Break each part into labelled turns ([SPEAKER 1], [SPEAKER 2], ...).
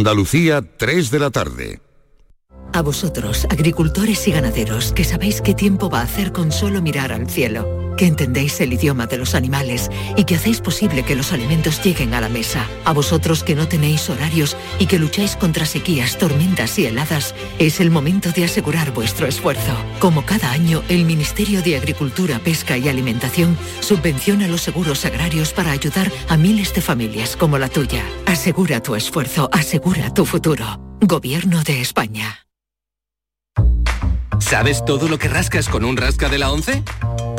[SPEAKER 1] Andalucía, 3 de la tarde.
[SPEAKER 2] A vosotros, agricultores y ganaderos, que sabéis qué tiempo va a hacer con solo mirar al cielo que entendéis el idioma de los animales y que hacéis posible que los alimentos lleguen a la mesa. A vosotros que no tenéis horarios y que lucháis contra sequías, tormentas y heladas, es el momento de asegurar vuestro esfuerzo. Como cada año, el Ministerio de Agricultura, Pesca y Alimentación subvenciona los seguros agrarios para ayudar a miles de familias como la tuya. Asegura tu esfuerzo, asegura tu futuro. Gobierno de España.
[SPEAKER 3] ¿Sabes todo lo que rascas con un rasca de la 11?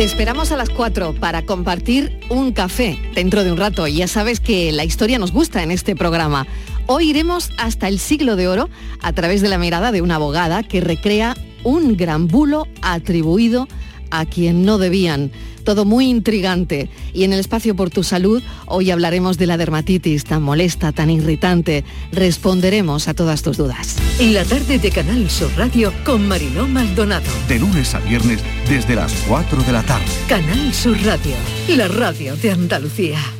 [SPEAKER 4] Te esperamos a las 4 para compartir un café dentro de un rato. Ya sabes que la historia nos gusta en este programa. Hoy iremos hasta el siglo de oro a través de la mirada de una abogada que recrea un gran bulo atribuido a quien no debían todo muy intrigante. Y en el espacio por tu salud, hoy hablaremos de la dermatitis tan molesta, tan irritante. Responderemos a todas tus dudas.
[SPEAKER 2] En la tarde de Canal Sur Radio con Mariló Maldonado.
[SPEAKER 5] De lunes a viernes desde las 4 de la tarde.
[SPEAKER 2] Canal Sur Radio, la radio de Andalucía.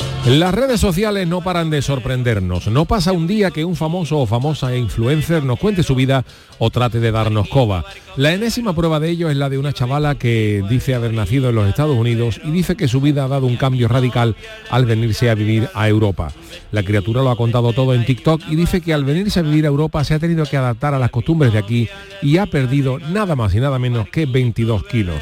[SPEAKER 6] Las redes sociales no paran de sorprendernos. No pasa un día que un famoso o famosa influencer nos cuente su vida o trate de darnos coba. La enésima prueba de ello es la de una chavala que dice haber nacido en los Estados Unidos y dice que su vida ha dado un cambio radical al venirse a vivir a Europa. La criatura lo ha contado todo en TikTok y dice que al venirse a vivir a Europa se ha tenido que adaptar a las costumbres de aquí y ha perdido nada más y nada menos que 22 kilos.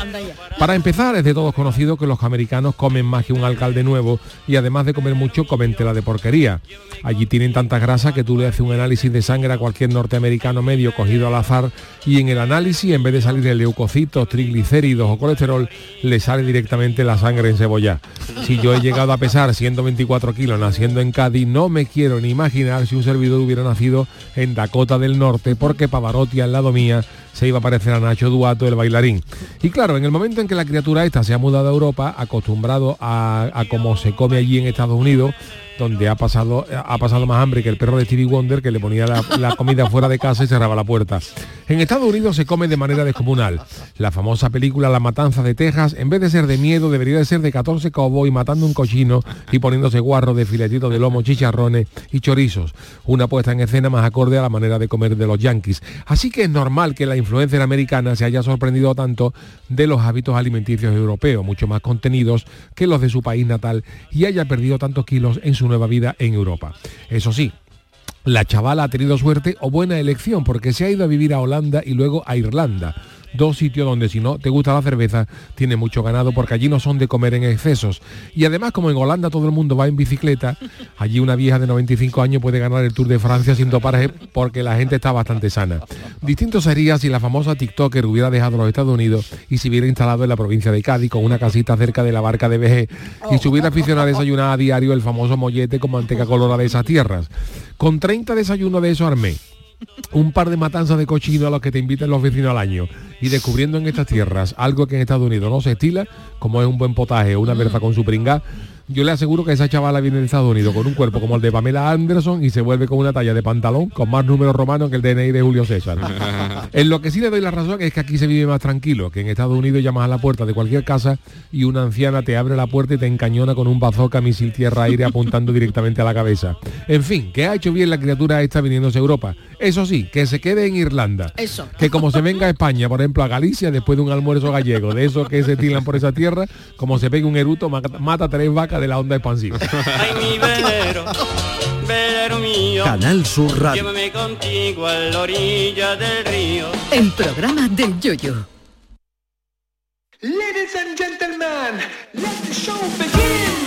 [SPEAKER 6] Para empezar, es de todos conocido que los americanos comen más que un alcalde nuevo y además de comer mucho, comen tela de porquería. Allí tienen tanta grasa que tú le haces un análisis de sangre a cualquier norteamericano medio cogido al azar y en el análisis, en vez de salir el leucocitos, triglicéridos o colesterol, le sale directamente la sangre en cebolla. Si yo he llegado a pesar 124 kilos naciendo en Cádiz, no me quiero ni imaginar si un servidor hubiera nacido en Dakota del Norte, porque Pavarotti al lado mía se iba a parecer a Nacho Duato, el bailarín. Y claro, en el momento en que la criatura esta se ha mudado a Europa, acostumbrado a, a cómo se come allí en Estados Unidos, donde ha pasado, ha pasado más hambre que el perro de Stevie Wonder que le ponía la, comida fuera de casa y cerraba la puerta. En Estados Unidos se come de manera descomunal. La famosa película La Matanza de Texas, en vez de ser de miedo, debería de ser de 14 cowboys matando un cochino y poniéndose guarros de filetitos de lomo, chicharrones y chorizos. Una puesta en escena más acorde a la manera de comer de los yankees. Así que es normal que la influencer americana se haya sorprendido tanto de los hábitos alimenticios europeos, mucho más contenidos que los de su país natal, y haya perdido tantos kilos en su nueva vida en Europa. Eso sí, la chavala ha tenido suerte o buena elección porque se ha ido a vivir a Holanda y luego a Irlanda dos sitios donde si no te gusta la cerveza, tiene mucho ganado porque allí no son de comer en excesos. Y además, como en Holanda todo el mundo va en bicicleta, allí una vieja de 95 años puede ganar el Tour de Francia sin toparse porque la gente está bastante sana. Distinto sería si la famosa TikToker hubiera dejado los Estados Unidos y se hubiera instalado en la provincia de Cádiz con una casita cerca de la barca de BG y se hubiera aficionado a desayunar a diario el famoso mollete con manteca colorada de esas tierras. Con 30 desayunos de eso armé un par de matanzas de cochino a los que te inviten los vecinos al año y descubriendo en estas tierras algo que en Estados Unidos no se estila, como es un buen potaje o una berza con su pringa, yo le aseguro que esa chavala viene de Estados Unidos con un cuerpo como el de Pamela Anderson y se vuelve con una talla de pantalón con más números romanos que el DNI de Julio César. en lo que sí le doy la razón es que aquí se vive más tranquilo, que en Estados Unidos llamas a la puerta de cualquier casa y una anciana te abre la puerta y te encañona con un bazooka misil tierra-aire apuntando directamente a la cabeza. En fin, que ha hecho bien la criatura esta viniéndose a Europa. Eso sí, que se quede en Irlanda.
[SPEAKER 4] Eso.
[SPEAKER 6] Que como se venga a España, por ejemplo, a Galicia, después de un almuerzo gallego, de esos que se tiran por esa tierra, como se pegue un eruto, mata, mata tres vacas de la onda expansiva.
[SPEAKER 7] Ay, mi velero, velero mío.
[SPEAKER 5] Canal Sur Radio.
[SPEAKER 7] Llévame contigo a la orilla del río.
[SPEAKER 2] El programa del yoyo.
[SPEAKER 8] Ladies and gentlemen, let the show begin.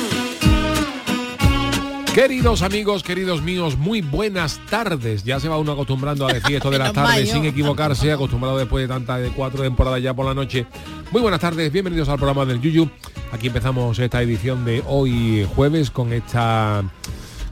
[SPEAKER 6] Queridos amigos, queridos míos, muy buenas tardes. Ya se va uno acostumbrando a decir esto de las tardes sin equivocarse, acostumbrado después de tantas de cuatro temporadas ya por la noche. Muy buenas tardes, bienvenidos al programa del Yuyu. Aquí empezamos esta edición de hoy jueves con esta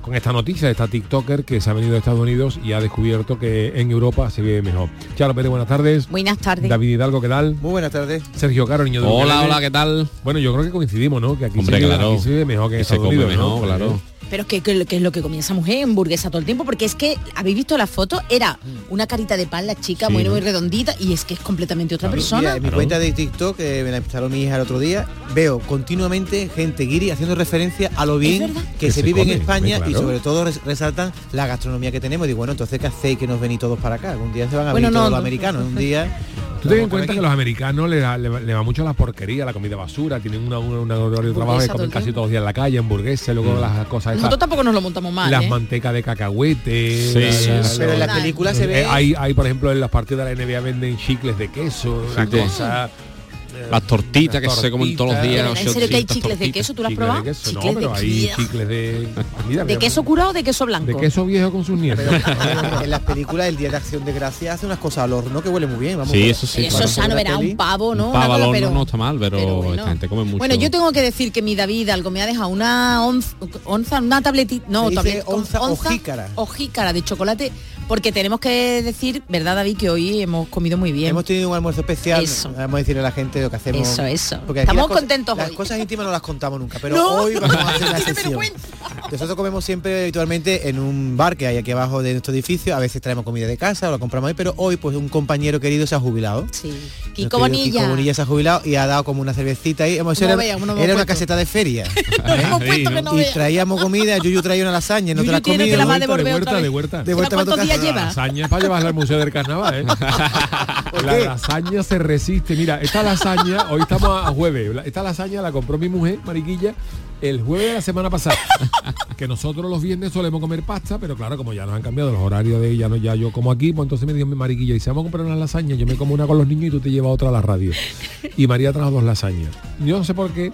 [SPEAKER 6] con esta noticia de esta TikToker que se ha venido de Estados Unidos y ha descubierto que en Europa se vive mejor. Charo Pérez, buenas tardes.
[SPEAKER 9] Buenas tardes.
[SPEAKER 6] David Hidalgo, ¿qué tal?
[SPEAKER 10] Muy buenas tardes.
[SPEAKER 6] Sergio Caro, niño de
[SPEAKER 11] Hola, hola, ¿qué tal?
[SPEAKER 6] Bueno, yo creo que coincidimos, ¿no? Que aquí,
[SPEAKER 11] Hombre,
[SPEAKER 6] se, vive,
[SPEAKER 11] claro.
[SPEAKER 6] aquí se vive mejor que en
[SPEAKER 11] Que se
[SPEAKER 6] Estados
[SPEAKER 11] come
[SPEAKER 6] Unidos, ¿no?
[SPEAKER 11] mejor, claro.
[SPEAKER 9] Pero es que, que, que es lo que comía esa mujer, hamburguesa todo el tiempo, porque es que, ¿habéis visto la foto? Era una carita de pan, la chica,
[SPEAKER 6] Sí,
[SPEAKER 9] muy,
[SPEAKER 6] ¿no?
[SPEAKER 9] muy redondita, y es que es completamente otra
[SPEAKER 6] Claro.
[SPEAKER 9] persona.
[SPEAKER 10] Mira, en mi cuenta de TikTok, que me la instaló mi hija el otro día, veo continuamente gente guiri haciendo referencia a lo bien que,
[SPEAKER 6] Que
[SPEAKER 10] se,
[SPEAKER 6] se
[SPEAKER 10] vive
[SPEAKER 6] come,
[SPEAKER 10] en España y sobre todo res- resaltan la gastronomía que tenemos. Y digo, bueno, entonces ¿qué hacéis que nos venís todos para acá? Un día se van a
[SPEAKER 9] Bueno,
[SPEAKER 10] venir
[SPEAKER 9] no,
[SPEAKER 10] todos
[SPEAKER 9] no,
[SPEAKER 10] los americanos, un día...
[SPEAKER 6] Tú ten en
[SPEAKER 10] a
[SPEAKER 6] cuenta que los americanos le, da- le, va- le va mucho la porquería, la comida basura, tienen una, una, de trabajo que comen casi todos los días en la calle, hamburguesas, luego las cosas
[SPEAKER 9] Nosotros tampoco nos lo montamos mal,
[SPEAKER 6] las
[SPEAKER 9] ¿eh?
[SPEAKER 6] mantecas de cacahuete.
[SPEAKER 11] Sí,
[SPEAKER 6] la-
[SPEAKER 11] sí,
[SPEAKER 6] la-
[SPEAKER 11] sí.
[SPEAKER 10] Pero en las
[SPEAKER 9] Nada.
[SPEAKER 10] películas se
[SPEAKER 6] eh,
[SPEAKER 10] ve...
[SPEAKER 6] hay, hay, por ejemplo, en las partidas de la NBA venden chicles de queso, una
[SPEAKER 11] Sí.
[SPEAKER 6] cosa...
[SPEAKER 11] Las tortitas que
[SPEAKER 6] las
[SPEAKER 11] se comen todos los
[SPEAKER 6] tortitas.
[SPEAKER 11] días.
[SPEAKER 9] Pero, ¿En serio que hay
[SPEAKER 11] 800
[SPEAKER 9] chicles de
[SPEAKER 11] tortitas.
[SPEAKER 9] queso? ¿Tú lo has probado?
[SPEAKER 6] de queso, no, pero
[SPEAKER 9] de
[SPEAKER 6] hay
[SPEAKER 9] queso.
[SPEAKER 6] chicles de... mira,
[SPEAKER 9] ¿De queso curado o de queso blanco?
[SPEAKER 6] De queso viejo con sus nietos.
[SPEAKER 10] Pero en las películas el día de acción de gracia hace unas cosas al horno que huele muy bien. Vamos,
[SPEAKER 11] Sí, eso sí.
[SPEAKER 9] Eso es sano, verá, un pavo, ¿no?
[SPEAKER 11] Un pavo al horno
[SPEAKER 9] pero-
[SPEAKER 11] no está mal, pero,
[SPEAKER 9] pero bueno.
[SPEAKER 11] esta gente come mucho.
[SPEAKER 9] Bueno, yo tengo que decir que mi David algo me ha dejado una onza, onza una tabletita, no,
[SPEAKER 10] Se dice
[SPEAKER 9] tablet-
[SPEAKER 10] onza o jícara.
[SPEAKER 9] o jícara de chocolate, porque tenemos que decir, ¿verdad, David, que hoy hemos comido muy bien?
[SPEAKER 10] Hemos tenido un almuerzo especial,
[SPEAKER 9] Eso.
[SPEAKER 10] vamos a decirle a la gente lo que hacemos.
[SPEAKER 9] Eso, eso.
[SPEAKER 10] Porque
[SPEAKER 9] Estamos
[SPEAKER 10] las cosas-
[SPEAKER 9] contentos
[SPEAKER 10] Las
[SPEAKER 9] hoy.
[SPEAKER 10] cosas íntimas no las contamos nunca, pero
[SPEAKER 9] No,
[SPEAKER 10] hoy vamos a hacer una
[SPEAKER 9] qué
[SPEAKER 10] excepción. Nosotros comemos siempre habitualmente en un bar que hay aquí abajo de nuestro edificio. A veces traemos comida de casa o la compramos ahí, pero hoy pues un compañero querido se ha jubilado.
[SPEAKER 9] Sí. Kiko Bonilla.
[SPEAKER 10] Kiko Bonilla se ha jubilado y ha dado como una cervecita ahí. Hemos,
[SPEAKER 9] No
[SPEAKER 10] era
[SPEAKER 9] vea, no me
[SPEAKER 10] era una caseta de feria. ¿eh?
[SPEAKER 9] no
[SPEAKER 10] y traíamos comida, Yuyu traía una lasaña, no te la has
[SPEAKER 9] tiene que
[SPEAKER 10] comido.
[SPEAKER 9] la va a
[SPEAKER 6] de vuelta, de vuelta.
[SPEAKER 10] De
[SPEAKER 9] ¿Sabes
[SPEAKER 10] vuelta para tu
[SPEAKER 9] cuántos días lleva?
[SPEAKER 6] lasaña para llevarla al Museo del Carnaval, ¿eh? la lasaña se resiste. Mira, esta lasaña, hoy estamos a jueves, esta lasaña la compró mi mujer, Mariquilla, el jueves de la semana pasada. que nosotros los viernes solemos comer pasta, pero claro, como ya nos han cambiado los horarios de ella, no ya yo como aquí, pues entonces me dijo mi Mariquilla, y si vamos a comprar una lasaña, yo me como una con los niños y tú te llevas otra a la radio. Y María trajo dos lasañas. Yo no sé por qué,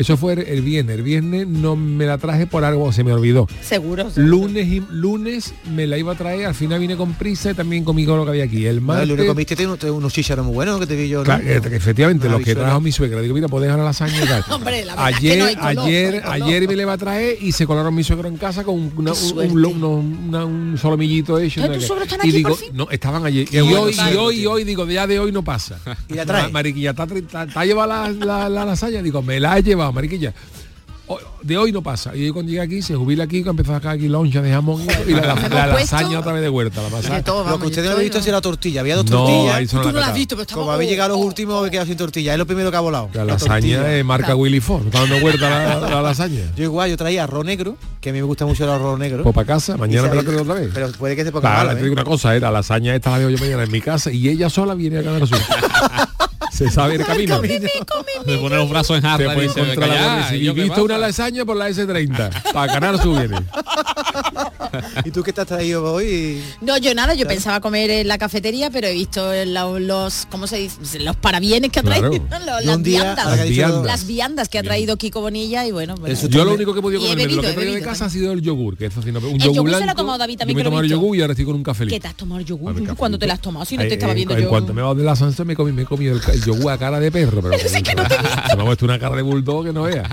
[SPEAKER 6] eso fue el, el viernes, el viernes no me la traje por algo, se me olvidó.
[SPEAKER 9] Seguro. seguro.
[SPEAKER 6] Lunes y lunes me la iba a traer, al final vine con prisa y también comí con lo que había aquí. El
[SPEAKER 10] No,
[SPEAKER 6] martes.
[SPEAKER 10] el lunes comiste te- te- unos chícharos muy buenos que te vi yo. ¿no?
[SPEAKER 6] Claro, que- que efectivamente,
[SPEAKER 10] Una
[SPEAKER 6] los que trajo mi suegra. Digo, mira, puedes dejar la lasaña y tal.
[SPEAKER 9] Hombre, la verdad es que
[SPEAKER 6] ayer,
[SPEAKER 9] no hay color,
[SPEAKER 6] ayer,
[SPEAKER 9] color.
[SPEAKER 6] ayer me le iba a traer y se colaron mi suegro en casa con una- un, un, una- un solomillito hecho.
[SPEAKER 9] ¿Ah,
[SPEAKER 6] ¿no?
[SPEAKER 9] tus
[SPEAKER 6] Que-
[SPEAKER 9] suegros están
[SPEAKER 6] y
[SPEAKER 9] aquí
[SPEAKER 6] digo,
[SPEAKER 9] por fin?
[SPEAKER 6] no, estaban ayer. Y
[SPEAKER 10] bueno,
[SPEAKER 6] hoy, y hoy, y
[SPEAKER 10] tío.
[SPEAKER 6] hoy, digo, ya de hoy no pasa.
[SPEAKER 10] Y la trae.
[SPEAKER 6] Mariquilla, ¿te ha, ha- te ha llevado la, la, la lasaña? Digo, me la he llevado, Mariquilla. De hoy no pasa. Y cuando llega aquí, se jubila aquí, que empezó a sacar aquí loncha de jamón y la, lasaña otra vez de vuelta. La pasada.
[SPEAKER 10] Lo que
[SPEAKER 9] yo
[SPEAKER 10] ustedes no han visto es la tortilla. Había dos
[SPEAKER 6] No,
[SPEAKER 10] tortillas.
[SPEAKER 6] ahí son
[SPEAKER 9] Tú
[SPEAKER 6] la
[SPEAKER 9] no la has
[SPEAKER 6] cata.
[SPEAKER 9] visto, pero estamos...
[SPEAKER 10] Como habéis llegado los
[SPEAKER 9] oh,
[SPEAKER 10] últimos, he quedado sin tortilla. Es lo primero que ha volado.
[SPEAKER 6] La lasaña es marca Willy Ford. Está dando vuelta la, la lasaña.
[SPEAKER 10] Yo igual, yo traía arroz negro, que a mí me gusta mucho el arroz negro.
[SPEAKER 6] Pues para casa, mañana
[SPEAKER 10] Y
[SPEAKER 6] me la
[SPEAKER 10] se-
[SPEAKER 6] traigo otra vez.
[SPEAKER 10] Pero puede que se ponga
[SPEAKER 6] te digo
[SPEAKER 10] ¿eh?
[SPEAKER 6] una cosa, eh, la lasaña esta la yo mañana en mi casa y ella sola viene a Canal Sur. Se sabe el camino.
[SPEAKER 11] Me pone los brazos en jarra y
[SPEAKER 6] puede
[SPEAKER 11] dice,
[SPEAKER 6] encontrar
[SPEAKER 11] "Venga
[SPEAKER 6] la
[SPEAKER 11] ya,
[SPEAKER 6] Guardia
[SPEAKER 11] ¿y
[SPEAKER 6] Civil.
[SPEAKER 11] yo qué
[SPEAKER 6] Visto una
[SPEAKER 11] pasa?".
[SPEAKER 6] lasaña por la S30. Para Canal Sur viene.
[SPEAKER 10] ¿Y tú qué te has traído hoy?
[SPEAKER 9] No, yo nada, yo pensaba comer en la cafetería, pero he visto la- los, ¿cómo se dice? Los parabienes que ha
[SPEAKER 6] Claro.
[SPEAKER 9] traído, los-
[SPEAKER 10] Yo
[SPEAKER 9] las
[SPEAKER 10] día,
[SPEAKER 9] viandas.
[SPEAKER 6] Las viandas.
[SPEAKER 9] Las viandas que ha traído Kiko Bonilla y bueno, bueno.
[SPEAKER 10] Eso
[SPEAKER 6] Yo lo único que he podido de lo
[SPEAKER 9] bebido,
[SPEAKER 6] que he traído de casa ha sido el yogur, que no, un
[SPEAKER 9] El
[SPEAKER 6] yogur
[SPEAKER 9] yogur se lo ha
[SPEAKER 6] blanco.
[SPEAKER 9] tomado David también,
[SPEAKER 6] Yo me he
[SPEAKER 9] que lo he
[SPEAKER 6] tomado el yogur y ahora estoy con un café.
[SPEAKER 9] ¿Qué te has tomado el yogur?
[SPEAKER 6] Dame café.
[SPEAKER 9] ¿Cuándo te lo has tomado? Si no te
[SPEAKER 6] Eh,
[SPEAKER 9] estaba
[SPEAKER 6] en-
[SPEAKER 9] viendo
[SPEAKER 6] en,
[SPEAKER 9] yo.
[SPEAKER 6] cuanto me dado de la sansa me comí, me he comido el, yogur a cara de perro, pero,
[SPEAKER 9] es no te he visto.
[SPEAKER 6] me ha puesto una cara de bulldog que no vea.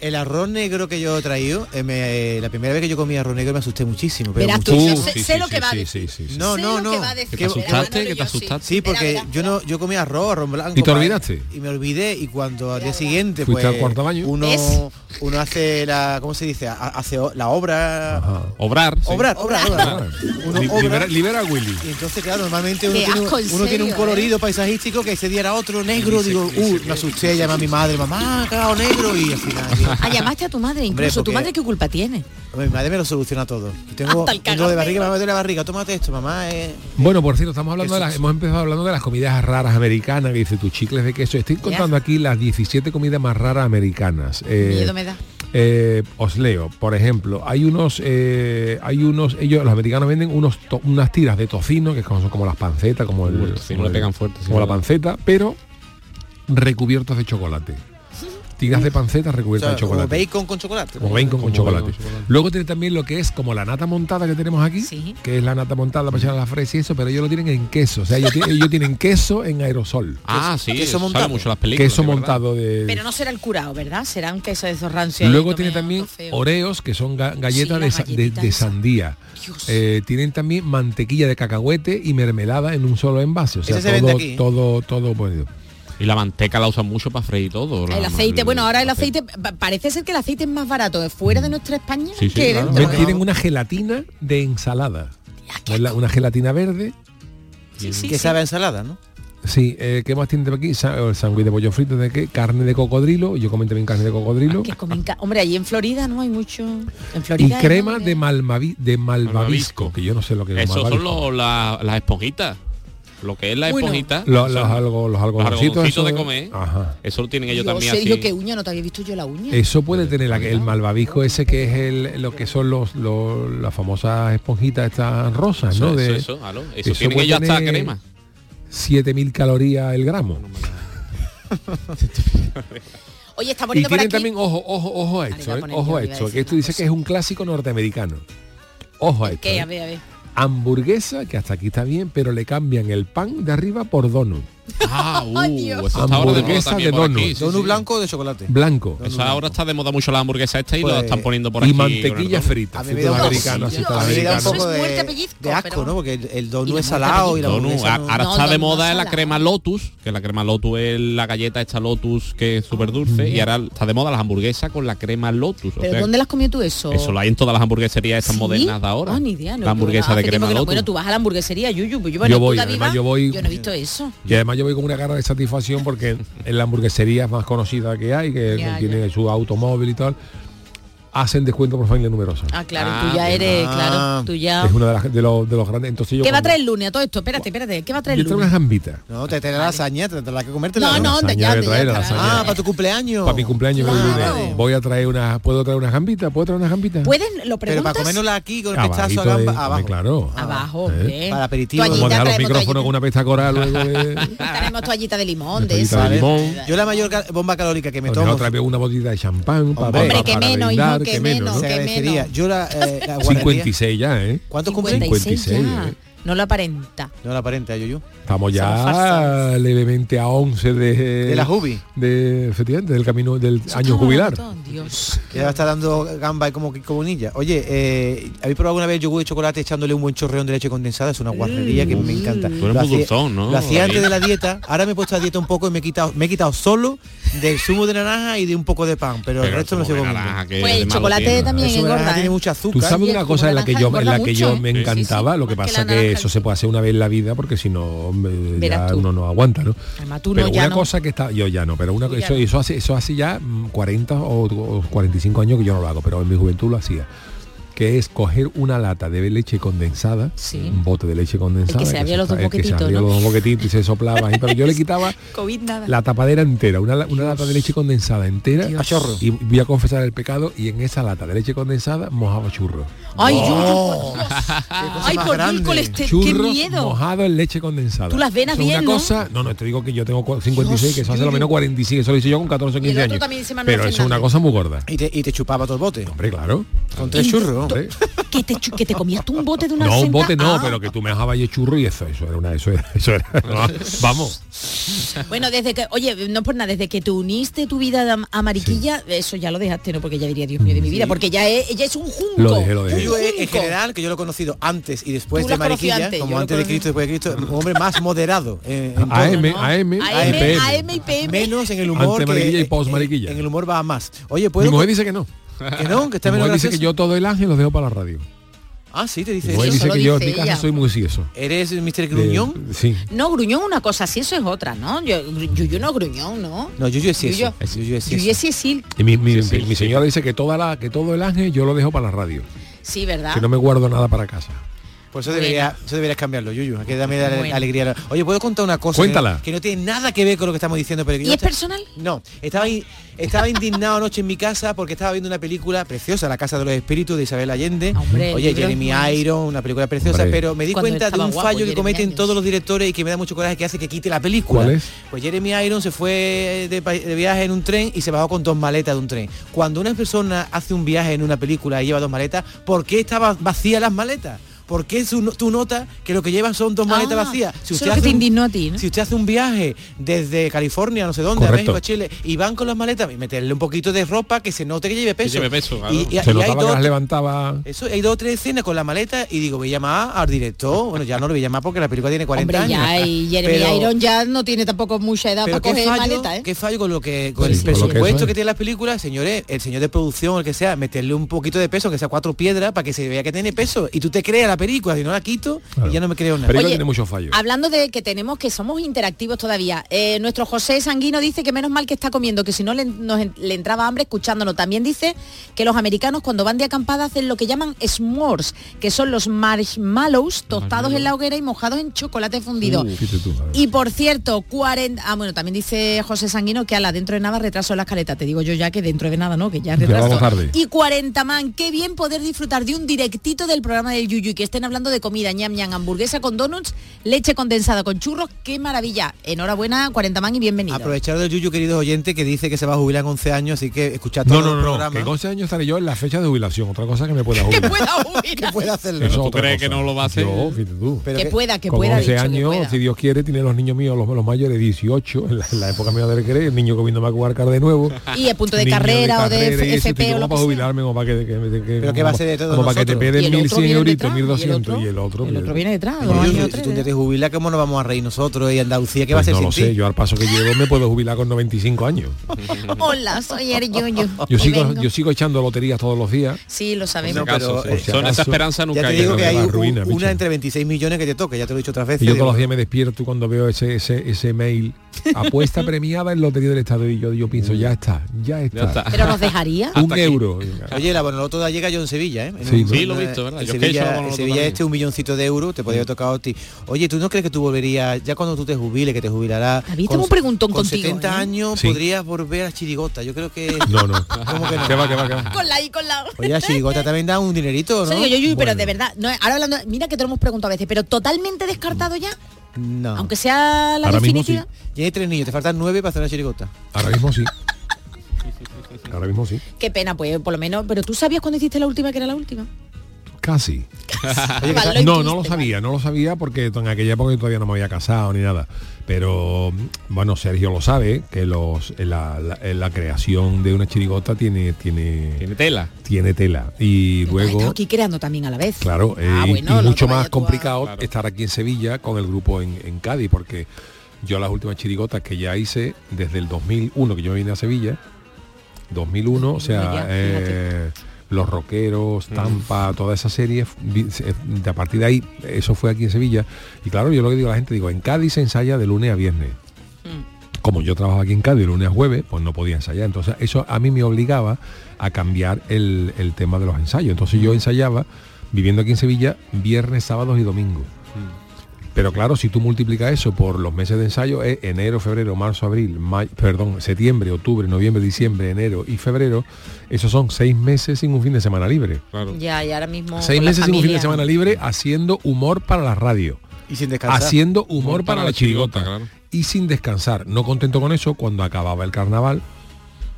[SPEAKER 10] El arroz negro que yo he traído, eh, me- la primera vez que yo comí arroz negro me asusté muchísimo. Pero
[SPEAKER 9] Verás tú,
[SPEAKER 10] muchísimo.
[SPEAKER 9] yo sé- sé lo que va a decir.
[SPEAKER 10] No,
[SPEAKER 9] Sé
[SPEAKER 10] no,
[SPEAKER 9] lo
[SPEAKER 10] no.
[SPEAKER 9] que va a decir.
[SPEAKER 10] Que-
[SPEAKER 9] ¿Que te asustaste? ¿Que te asustaste?
[SPEAKER 10] Sí, porque
[SPEAKER 9] Verá, verá,
[SPEAKER 10] yo no, yo comí arroz, arroz blanco.
[SPEAKER 6] ¿Y te olvidaste?
[SPEAKER 10] Y me olvidé y cuando al día siguiente
[SPEAKER 6] ¿Fuiste
[SPEAKER 10] pues,
[SPEAKER 6] al cuarto baño?
[SPEAKER 10] uno uno hace la ¿cómo se dice? Ha- Hace o- la obra
[SPEAKER 11] Obrar. sí.
[SPEAKER 10] obrar, obrar, obrar. Uno
[SPEAKER 6] Li-
[SPEAKER 10] obra-
[SPEAKER 6] libera, libera a Willy.
[SPEAKER 10] y entonces, claro, normalmente uno,
[SPEAKER 9] Qué
[SPEAKER 10] tiene,
[SPEAKER 9] asco, en
[SPEAKER 10] uno tiene un
[SPEAKER 9] serio,
[SPEAKER 10] colorido paisajístico que ese día era otro negro. Digo, uh, me asusté, llamé a mi madre, mamá, cagado negro. Y al final, digo,
[SPEAKER 9] Ah, llamaste a tu madre,
[SPEAKER 10] Hombre,
[SPEAKER 9] incluso. ¿Tu madre qué culpa tiene?
[SPEAKER 10] mi madre me lo soluciona todo. Tengo, tengo de barriga, mamá la barriga, tómate esto, mamá. Eh.
[SPEAKER 6] Bueno, por cierto, estamos hablando de las,
[SPEAKER 10] Queso.
[SPEAKER 6] hemos empezado hablando de las comidas raras americanas, que dice tus chicles de queso. Estoy contando aquí las 17 comidas más raras americanas. Eh,
[SPEAKER 9] Miedo me da.
[SPEAKER 6] eh, os leo, por ejemplo, hay unos, eh, hay unos, ellos, los americanos venden unos to- unas tiras de tocino, que son como las pancetas, como el,
[SPEAKER 11] el tocino
[SPEAKER 6] como
[SPEAKER 11] le
[SPEAKER 6] el-
[SPEAKER 11] pegan fuerte, sí,
[SPEAKER 6] como la
[SPEAKER 11] ¿verdad?
[SPEAKER 6] panceta, pero recubiertos de chocolate. Tiras de panceta
[SPEAKER 10] O
[SPEAKER 6] recubiertas
[SPEAKER 10] sea,
[SPEAKER 6] de
[SPEAKER 10] como
[SPEAKER 6] chocolate.
[SPEAKER 10] bacon con chocolate.
[SPEAKER 6] Como bacon con
[SPEAKER 11] Como
[SPEAKER 6] chocolate.
[SPEAKER 11] bacon con chocolate.
[SPEAKER 6] Luego tiene también lo que es como la nata montada que tenemos aquí,
[SPEAKER 9] Sí.
[SPEAKER 6] que es la nata montada para echar a la fresa y eso, pero ellos lo tienen en queso. O sea, ellos, tienen, ellos tienen queso en aerosol.
[SPEAKER 11] Ah, sí,
[SPEAKER 10] queso montado.
[SPEAKER 11] mucho las películas.
[SPEAKER 6] queso
[SPEAKER 11] de
[SPEAKER 6] montado de...
[SPEAKER 9] Pero no será el curado, ¿verdad? Será un queso de esos rancios.
[SPEAKER 6] Luego tiene
[SPEAKER 9] todo
[SPEAKER 6] también oreos, que son ga- galletas
[SPEAKER 9] Sí,
[SPEAKER 6] de, de- sandía. Eh, tienen también mantequilla de cacahuete y mermelada en un solo envase. O sea,
[SPEAKER 10] vende
[SPEAKER 6] todo, todo, todo ponido.
[SPEAKER 11] Y la manteca la usan mucho para freír todo. la-
[SPEAKER 9] El aceite, bueno, ahora el
[SPEAKER 11] aceite.
[SPEAKER 9] aceite, pa- parece ser que el aceite es más barato de fuera de nuestra España
[SPEAKER 11] Sí, sí,
[SPEAKER 9] que
[SPEAKER 11] claro.
[SPEAKER 6] Tienen una gelatina de ensalada.
[SPEAKER 9] qué
[SPEAKER 6] ¿No es la- Una gelatina verde.
[SPEAKER 9] Sí,
[SPEAKER 10] que
[SPEAKER 9] sí.
[SPEAKER 10] sabe a ensalada, ¿no?
[SPEAKER 6] Sí, eh, ¿qué más tiene aquí? El sándwich de pollo frito de qué? Carne de cocodrilo. Yo comí también carne de cocodrilo.
[SPEAKER 9] Que comen ca- Hombre, allí en Florida no hay mucho. En
[SPEAKER 6] Y
[SPEAKER 9] Florida hay,
[SPEAKER 6] crema
[SPEAKER 9] ¿no?
[SPEAKER 6] de, malmavi- de malvavisco,
[SPEAKER 11] Malvavisco.
[SPEAKER 6] que yo no sé lo que es
[SPEAKER 11] Esos son la- las esponjitas. Lo que es la
[SPEAKER 9] Bueno.
[SPEAKER 11] esponjita.
[SPEAKER 6] Lo- los, algo, los
[SPEAKER 11] los
[SPEAKER 6] algodoncitos
[SPEAKER 11] de
[SPEAKER 6] eso-
[SPEAKER 11] comer.
[SPEAKER 6] Ajá.
[SPEAKER 11] Eso lo tienen ellos
[SPEAKER 9] Dios,
[SPEAKER 11] también así.
[SPEAKER 9] qué uña, no te había visto yo la uña.
[SPEAKER 6] Eso puede tener la- el malvavisco ese que es el, lo que son los, los- las famosas esponjitas estas rosas,
[SPEAKER 11] Eso,
[SPEAKER 6] ¿no?
[SPEAKER 11] eso,
[SPEAKER 6] De-
[SPEAKER 11] eso. Eso
[SPEAKER 6] eso
[SPEAKER 11] tienen
[SPEAKER 6] puede
[SPEAKER 11] ellos hasta crema.
[SPEAKER 6] 7000 calorías el gramo.
[SPEAKER 9] Oye, está
[SPEAKER 6] Y
[SPEAKER 9] poniendo por
[SPEAKER 6] tienen
[SPEAKER 9] aquí.
[SPEAKER 6] también, ojo, ojo, ojo a
[SPEAKER 9] Ahora
[SPEAKER 6] esto, ¿eh? ojo a esto, que esto dice que es un clásico norteamericano. Ojo a esto.
[SPEAKER 9] ¿Qué?
[SPEAKER 6] ¿eh?
[SPEAKER 9] A ver, a ver.
[SPEAKER 6] Hamburguesa, que hasta aquí está bien, pero le cambian el pan de arriba por donut.
[SPEAKER 11] Ah, uh, eso está ahora de moda
[SPEAKER 6] Hamburguesa
[SPEAKER 11] también
[SPEAKER 6] de
[SPEAKER 11] por
[SPEAKER 6] donut.
[SPEAKER 11] aquí, sí,
[SPEAKER 10] Donut
[SPEAKER 11] sí.
[SPEAKER 10] blanco o de chocolate.
[SPEAKER 6] Blanco.
[SPEAKER 11] Eso ahora está de moda mucho la hamburguesa esta y
[SPEAKER 10] Pues,
[SPEAKER 11] lo están poniendo por
[SPEAKER 6] y
[SPEAKER 11] aquí. el
[SPEAKER 6] mantequilla frita.
[SPEAKER 10] A mí me un
[SPEAKER 9] poco-
[SPEAKER 10] un poco de,
[SPEAKER 9] pellizco,
[SPEAKER 10] de asco,
[SPEAKER 9] pero-
[SPEAKER 10] ¿no? Porque el, el
[SPEAKER 9] Y
[SPEAKER 10] donut es salado y la no-
[SPEAKER 11] Ahora
[SPEAKER 9] No,
[SPEAKER 11] está de moda
[SPEAKER 9] no
[SPEAKER 11] la crema Lotus, que la crema Lotus es la galleta esta Lotus que es súper dulce y ahora está de moda las hamburguesas con la crema Lotus.
[SPEAKER 9] ¿Pero dónde las comió tú eso?
[SPEAKER 11] Eso lo hay en todas las hamburgueserías estas
[SPEAKER 9] ¿Sí?
[SPEAKER 11] modernas de ahora.
[SPEAKER 9] Ah, ni idea, no,
[SPEAKER 11] la hamburguesa de crema Lotus.
[SPEAKER 9] Bueno, tú vas a la hamburguesería, Yuyu, pues yo,
[SPEAKER 6] voy, yo voy-
[SPEAKER 9] Yo no he visto eso.
[SPEAKER 6] Además yo voy con una cara de satisfacción porque en la hamburguesería más conocida que hay, que tiene su automóvil y tal, hacen descuento por familia numerosa.
[SPEAKER 9] Ah, claro,
[SPEAKER 11] Ah,
[SPEAKER 9] tú ya
[SPEAKER 11] bien.
[SPEAKER 9] eres,
[SPEAKER 10] Ah.
[SPEAKER 9] claro, tú ya...
[SPEAKER 6] Es una de, las- de los, de los grandes. Entonces yo
[SPEAKER 9] ¿Qué va a traer el lunes a todo esto? Espérate, espérate, ¿qué va a traer
[SPEAKER 6] Yo
[SPEAKER 9] el
[SPEAKER 6] traigo
[SPEAKER 9] lunes?
[SPEAKER 6] unas gambitas.
[SPEAKER 10] No, te trae la lasaña, te tendrás que comértela.
[SPEAKER 9] No, no, ya, ya,
[SPEAKER 6] lasaña.
[SPEAKER 10] Ah, para tu cumpleaños.
[SPEAKER 6] Para mi cumpleaños el
[SPEAKER 9] Claro.
[SPEAKER 6] lunes. Voy a traer unas. ¿Puedo traer unas gambitas? ¿Puedo traer unas gambitas?
[SPEAKER 9] ¿Pueden, lo
[SPEAKER 10] Pero
[SPEAKER 9] preguntas?
[SPEAKER 10] para comérnosla aquí con el
[SPEAKER 6] Abajito
[SPEAKER 10] pechazo a
[SPEAKER 6] de-
[SPEAKER 10] abajo.
[SPEAKER 6] claro.
[SPEAKER 9] Abajo,
[SPEAKER 6] ¿Eh?
[SPEAKER 10] Para aperitivo.
[SPEAKER 6] Como dejar los
[SPEAKER 9] traemos
[SPEAKER 6] micrófonos
[SPEAKER 9] toallita.
[SPEAKER 6] con una pesta coral.
[SPEAKER 9] Tenemos toallita de limón, de eso.
[SPEAKER 10] Yo la mayor bomba calórica que me tomo
[SPEAKER 6] otra vez una botella de champán
[SPEAKER 10] Hombre,
[SPEAKER 9] que menos, que
[SPEAKER 6] que menos, ¿no?
[SPEAKER 10] se agradecería. Yo la, eh, la guardería-
[SPEAKER 6] 56 ya, ¿eh?
[SPEAKER 10] ¿Cuántos cumple?
[SPEAKER 9] 56
[SPEAKER 6] 56,
[SPEAKER 9] ya.
[SPEAKER 6] ¿eh?
[SPEAKER 9] No lo aparenta.
[SPEAKER 10] No la aparenta, yo, yo.
[SPEAKER 6] Estamos ya levemente a 11 de...
[SPEAKER 10] De la Jubi.
[SPEAKER 6] De, efectivamente, del camino del año jubilar.
[SPEAKER 9] Dios.
[SPEAKER 10] Ya está dando gamba y como, como niña. Oye, eh, ¿habéis probado alguna vez yogur de chocolate echándole un buen chorreón de leche condensada? Es una guarrería que me encanta.
[SPEAKER 11] Tú eres
[SPEAKER 10] Lo hacía-
[SPEAKER 11] dulzón, ¿no,
[SPEAKER 10] Lo hacía
[SPEAKER 11] David?
[SPEAKER 10] antes de la dieta. Ahora me he puesto a dieta un poco y me he quitado, me he quitado solo del zumo de naranja y de un poco de pan, pero, el resto no
[SPEAKER 11] naranja, que
[SPEAKER 9] Pues el chocolate
[SPEAKER 11] tiene.
[SPEAKER 9] también engorda,
[SPEAKER 10] tiene
[SPEAKER 9] ¿eh?
[SPEAKER 10] mucha
[SPEAKER 6] Tú
[SPEAKER 10] azúcar.
[SPEAKER 6] sabes
[SPEAKER 9] Y
[SPEAKER 6] una cosa
[SPEAKER 9] zumo
[SPEAKER 6] en
[SPEAKER 9] de
[SPEAKER 6] la que
[SPEAKER 9] naranja
[SPEAKER 6] yo, en la
[SPEAKER 9] engorda
[SPEAKER 6] que yo
[SPEAKER 9] mucho.
[SPEAKER 6] me encantaba, lo que
[SPEAKER 9] que
[SPEAKER 6] pasa
[SPEAKER 9] la
[SPEAKER 6] que, eso se puede hacer una vez en la vida porque si no ya
[SPEAKER 9] tú.
[SPEAKER 6] uno no aguanta, ¿no?
[SPEAKER 9] Además, tú
[SPEAKER 6] Pero
[SPEAKER 9] no, ya
[SPEAKER 6] una
[SPEAKER 9] no.
[SPEAKER 6] cosa que está, yo ya no, pero una eso,
[SPEAKER 9] no.
[SPEAKER 6] eso hace eso hace ya mm, 40 o, o 45 años que yo no lo hago, pero en mi juventud lo hacía. Que es coger una lata de leche condensada,
[SPEAKER 9] Sí.
[SPEAKER 6] un bote de leche condensada,
[SPEAKER 9] El que se abría los dos
[SPEAKER 6] el que se
[SPEAKER 9] boquetitos,
[SPEAKER 6] abría
[SPEAKER 9] ¿no?
[SPEAKER 6] los dos boquetitos y se soplaba ahí, pero yo le quitaba
[SPEAKER 9] COVID nada.
[SPEAKER 6] la tapadera entera, una, una lata de leche condensada entera,
[SPEAKER 10] A chorro.
[SPEAKER 6] y voy a confesar el pecado, y en esa lata de leche condensada mojaba churros.
[SPEAKER 9] Ay,
[SPEAKER 10] Oh.
[SPEAKER 9] Dios. Ay, por qué miedo.
[SPEAKER 6] mojado en leche condensada.
[SPEAKER 9] Tú las venas
[SPEAKER 6] Eso es
[SPEAKER 9] bien,
[SPEAKER 6] una
[SPEAKER 9] ¿no?
[SPEAKER 6] cosa, no, no, te digo que yo tengo cua- 56,
[SPEAKER 9] Dios,
[SPEAKER 6] que eso hace lo menos 45, eso lo hice yo con 14 o
[SPEAKER 9] Y el
[SPEAKER 6] 15
[SPEAKER 9] otro
[SPEAKER 6] años. Pero eso es una cosa muy gorda.
[SPEAKER 10] Y te, y te chupaba todo el bote.
[SPEAKER 6] Hombre, claro.
[SPEAKER 10] Con tres churros.
[SPEAKER 6] Hombre.
[SPEAKER 9] Que te, que te comías tú un bote de una
[SPEAKER 6] No, un bote no,
[SPEAKER 9] Ah.
[SPEAKER 6] pero que tú me dejabas ahí churro y eso, eso era una, eso era, eso era, no, vamos.
[SPEAKER 9] Bueno, desde que, oye, no por nada, desde que te uniste tu vida a, Mariquilla, eso ya lo dejaste, ¿no? Porque ya diría, Dios mío, de mi vida, porque ya es, ella es un junco.
[SPEAKER 6] Lo dejé, lo dejé.
[SPEAKER 10] Yuyu es, en general, que yo lo he conocido antes y después de Mariquilla,
[SPEAKER 9] antes,
[SPEAKER 10] como antes de. Cristo, después de Cristo, un hombre más moderado. en- en todo.
[SPEAKER 6] AM, AM,
[SPEAKER 9] AM,
[SPEAKER 6] PM.
[SPEAKER 9] AM y PM.
[SPEAKER 10] Menos en el humor.
[SPEAKER 6] Ante mariquilla
[SPEAKER 10] que-
[SPEAKER 6] y post mariquilla.
[SPEAKER 10] En el humor va a más. Oye,
[SPEAKER 6] Mi
[SPEAKER 10] ¿puedo...?
[SPEAKER 6] mujer dice que no.
[SPEAKER 10] Que no, que está
[SPEAKER 6] Mi
[SPEAKER 10] menos
[SPEAKER 6] dice que yo todo el ángel los dejo para la radio.
[SPEAKER 10] Ah, sí, te
[SPEAKER 6] Mi
[SPEAKER 10] dice
[SPEAKER 6] mujer
[SPEAKER 10] eso.
[SPEAKER 6] dice
[SPEAKER 9] solo
[SPEAKER 6] que yo en
[SPEAKER 9] dice
[SPEAKER 6] mi casa
[SPEAKER 9] ella.
[SPEAKER 6] soy muy eso.
[SPEAKER 10] ¿Eres Mr. Gruñón?
[SPEAKER 6] sí.
[SPEAKER 9] No, gruñón una cosa, sí, eso es otra, ¿no? Yo, Yuyu no es gruñón, ¿no?
[SPEAKER 10] No, Yuyu es
[SPEAKER 9] Yuyu-
[SPEAKER 10] eso. Yuyu es
[SPEAKER 9] Yuyu
[SPEAKER 10] eso.
[SPEAKER 9] es sí,
[SPEAKER 6] Y mi, mi-
[SPEAKER 11] Sí, sí,
[SPEAKER 6] mi
[SPEAKER 11] sí.
[SPEAKER 6] señora dice que toda la que todo el ángel yo lo dejo para la radio.
[SPEAKER 9] sí, ¿verdad?
[SPEAKER 6] Que no me guardo nada para casa.
[SPEAKER 10] Pues eso, debería, eso deberías cambiarlo, Yuyu. Hay que darme la-
[SPEAKER 9] Bueno.
[SPEAKER 10] alegría. Oye, ¿puedo contar una cosa?
[SPEAKER 6] Cuéntala.
[SPEAKER 10] Que, que no tiene nada que ver con lo que estamos diciendo. Pero que
[SPEAKER 9] ¿Y
[SPEAKER 10] yo
[SPEAKER 9] es personal?
[SPEAKER 10] No, estaba, in- estaba indignado anoche en mi casa porque estaba viendo una película preciosa, La Casa de los Espíritus de Isabel Allende.
[SPEAKER 9] Hombre,
[SPEAKER 10] Oye, Jeremy. Iron, una película preciosa,
[SPEAKER 6] Hombre.
[SPEAKER 10] pero me di
[SPEAKER 9] Cuando
[SPEAKER 10] cuenta de un
[SPEAKER 9] guapo
[SPEAKER 10] fallo que cometen todos los directores y que me da mucho coraje que hace que quite la película.
[SPEAKER 6] ¿Cuál es?
[SPEAKER 10] Pues Jeremy Iron se fue de, de viaje en un tren y se bajó con dos maletas de un tren. Cuando una persona hace un viaje en una película y lleva dos maletas, ¿por qué estaban vacías las maletas? ¿Por qué su, no- tú notas que lo que llevan son dos maletas
[SPEAKER 9] Ah,
[SPEAKER 10] vacías?
[SPEAKER 9] eso es lo que te
[SPEAKER 10] un-
[SPEAKER 9] indignó a ti, ¿no?
[SPEAKER 10] si usted hace un viaje desde California, no sé dónde, a. México, a Chile, y van con las maletas, y meterle un poquito de ropa que se note que lleve peso.
[SPEAKER 11] lleve peso, claro.
[SPEAKER 10] Y, y-
[SPEAKER 6] Se
[SPEAKER 10] y hay
[SPEAKER 6] notaba que
[SPEAKER 10] dos,
[SPEAKER 6] las levantaba.
[SPEAKER 10] eso, hay dos o tres escenas con la maleta y digo, voy a llamar al director. Bueno, ya no lo voy a llamar porque la película tiene 40
[SPEAKER 9] Hombre,
[SPEAKER 10] años.
[SPEAKER 9] ya, y Jeremy
[SPEAKER 10] Pero-
[SPEAKER 9] Iron ya no tiene tampoco mucha edad para coger
[SPEAKER 10] fallo,
[SPEAKER 9] maleta, ¿eh?
[SPEAKER 10] qué fallo con lo que con
[SPEAKER 6] Sí,
[SPEAKER 10] el
[SPEAKER 6] que
[SPEAKER 10] presupuesto
[SPEAKER 6] es.
[SPEAKER 10] que, tiene las películas, señores, el señor de producción, el que sea, meterle un poquito de peso, que sea cuatro piedras, para que se vea que tiene peso. Y tú te creas la película, si no la quito, y ya no me creo nada.
[SPEAKER 6] Pero tiene muchos fallos.
[SPEAKER 9] Hablando de que tenemos que somos interactivos todavía, eh, nuestro José Sanguino dice que menos mal que está comiendo, que si no le, nos en- le entraba hambre escuchándonos. También dice que los americanos cuando van de acampada hacen lo que llaman s'mores, que son los marshmallows tostados en la hoguera y mojados en chocolate fundido.
[SPEAKER 6] Uh, tú.
[SPEAKER 9] Y por cierto, 40... Ah, bueno, también dice José Sanguino que a la dentro de nada retraso la escaleta. Te digo yo ya que dentro de nada, ¿no? Que ya retraso.
[SPEAKER 6] vamos tarde.
[SPEAKER 9] Y 40 man, qué bien poder disfrutar de un directito del programa del Yuyu y que estén hablando de comida, ñam ñam, hamburguesa con donuts, leche condensada con churros, qué maravilla. Enhorabuena, 40 man y bienvenido.
[SPEAKER 10] Aprovechar del Yuyu, queridos oyentes, que dice que se va a jubilar con 11 años, así que escuchad todo
[SPEAKER 6] no, no, no, que 11 años estaré yo en la fecha de jubilación, otra cosa que me pueda jubilar.
[SPEAKER 10] que pueda jubilar. que pueda hacerlo.
[SPEAKER 6] Eso
[SPEAKER 11] ¿Tú crees que no lo va a hacer?
[SPEAKER 6] Yo, fíjate tú.
[SPEAKER 10] Pero
[SPEAKER 9] que, pueda, que pueda.
[SPEAKER 6] 11 años, si Dios quiere, tiene los niños míos, los, mayores, 18, en la, en la época mía de recreo, el niño comiendo a jugar de nuevo.
[SPEAKER 9] Y el punto de carrera, o de FP o lo
[SPEAKER 6] para jubilarme o para que...
[SPEAKER 10] Pero que va a ser de
[SPEAKER 6] todo para que te
[SPEAKER 9] piden
[SPEAKER 6] 1.100 euritos, 1.200 y el otro,
[SPEAKER 9] viene detrás. Dos años,
[SPEAKER 10] si, tú te jubilas, ¿cómo nos vamos a reír nosotros y Andalucía? ¿Qué pues va a
[SPEAKER 6] pues
[SPEAKER 10] ser?
[SPEAKER 6] No lo sé, yo al paso que llevo me puedo jubilar con 95 años.
[SPEAKER 9] Hola, soy el Yuyu.
[SPEAKER 6] Yo sigo, yo sigo echando loterías todos los días.
[SPEAKER 9] Sí, lo sabemos.
[SPEAKER 10] Pero, eh,
[SPEAKER 11] son esa esperanza nunca.
[SPEAKER 6] Ya
[SPEAKER 10] te
[SPEAKER 6] ruina,
[SPEAKER 10] una entre 26 millones que te toca, ya te lo he dicho otras veces.
[SPEAKER 6] Y yo todos los días me despierto cuando veo ese, ese, ese mail Apuesta premiada en Lotería del Estado. Y yo, yo pienso, ya está, ya está.
[SPEAKER 11] Ya está.
[SPEAKER 9] Pero nos dejaría.
[SPEAKER 6] Un euro.
[SPEAKER 10] Oye, la Bonoloto llega yo en Sevilla, ¿eh? En
[SPEAKER 6] Sí,
[SPEAKER 10] un-.
[SPEAKER 11] Sí, lo he visto, ¿verdad?
[SPEAKER 10] En
[SPEAKER 11] Yo he
[SPEAKER 10] Sevilla, en Sevilla este un milloncito de euros te podría haber tocado a ti. Oye, ¿tú no crees que tú volverías, ya cuando tú te jubiles, que te jubilarás...
[SPEAKER 9] David, tengo un preguntón
[SPEAKER 10] con
[SPEAKER 9] contigo,
[SPEAKER 10] 70
[SPEAKER 9] ¿eh?
[SPEAKER 10] años
[SPEAKER 6] Sí.
[SPEAKER 10] podrías volver a Chirigota. Yo creo que...
[SPEAKER 6] No, no.
[SPEAKER 10] ¿Cómo que no?
[SPEAKER 6] ¿Qué va, qué va, qué va?
[SPEAKER 9] Con la y con la.
[SPEAKER 10] Oye, la Chirigota también da un dinerito, ¿no?
[SPEAKER 9] digo yo, Yuyu, pero
[SPEAKER 6] Bueno.
[SPEAKER 9] de verdad, no, ahora hablando, mira que te lo hemos preguntado a veces, pero totalmente descartado ya,
[SPEAKER 10] No.
[SPEAKER 9] aunque sea la
[SPEAKER 6] Ahora mismo
[SPEAKER 9] definitiva.
[SPEAKER 10] Tienes tres niños, te faltan nueve para hacer una chirigota.
[SPEAKER 6] Ahora mismo sí. Ahora mismo sí.
[SPEAKER 9] Qué pena, pues por lo menos. Pero tú sabías cuando hiciste la última que era la última.
[SPEAKER 6] Casi.
[SPEAKER 10] Oye,
[SPEAKER 6] No, no lo sabía, no lo sabía porque en aquella época yo todavía no me había casado ni nada. Pero bueno, Sergio lo sabe, que los la, la- la creación de una chirigota tiene, tiene,
[SPEAKER 11] Tiene tela.
[SPEAKER 6] tiene tela. Y luego,
[SPEAKER 9] aquí creando también a la vez.
[SPEAKER 6] claro, eh,
[SPEAKER 9] Ah,
[SPEAKER 6] y-
[SPEAKER 9] bueno,
[SPEAKER 6] y mucho más
[SPEAKER 9] a-
[SPEAKER 6] complicado
[SPEAKER 11] Claro.
[SPEAKER 6] estar aquí en Sevilla con el grupo en, en Cádiz, porque yo las últimas chirigotas que ya hice desde el 2001, que yo vine a Sevilla, 2001, o sea,
[SPEAKER 9] Ya,
[SPEAKER 6] eh, Los Roqueros, Tampa, toda esa serie, a partir de ahí, eso fue aquí en Sevilla. Y claro, yo lo que digo a la gente, digo, en Cádiz se ensaya de lunes a viernes. Como yo trabajaba aquí en Cádiz de lunes a jueves, pues no podía ensayar. Entonces eso a mí me obligaba a cambiar el, el tema de los ensayos. Entonces yo ensayaba, viviendo aquí en Sevilla, viernes, sábados y domingos. Pero claro, si tú multiplicas eso por los meses de ensayo, es enero, febrero, marzo, abril, may- perdón, septiembre, octubre, noviembre, diciembre, enero y febrero, esos son seis meses sin un fin de semana libre.
[SPEAKER 11] Claro.
[SPEAKER 9] Ya, y ahora mismo.
[SPEAKER 6] Seis
[SPEAKER 9] la
[SPEAKER 6] meses sin un fin de semana libre haciendo humor para la radio.
[SPEAKER 10] Y sin descansar.
[SPEAKER 6] Haciendo humor para, la chirigota.
[SPEAKER 11] claro.
[SPEAKER 6] Y sin descansar. No contento con eso, cuando acababa el carnaval,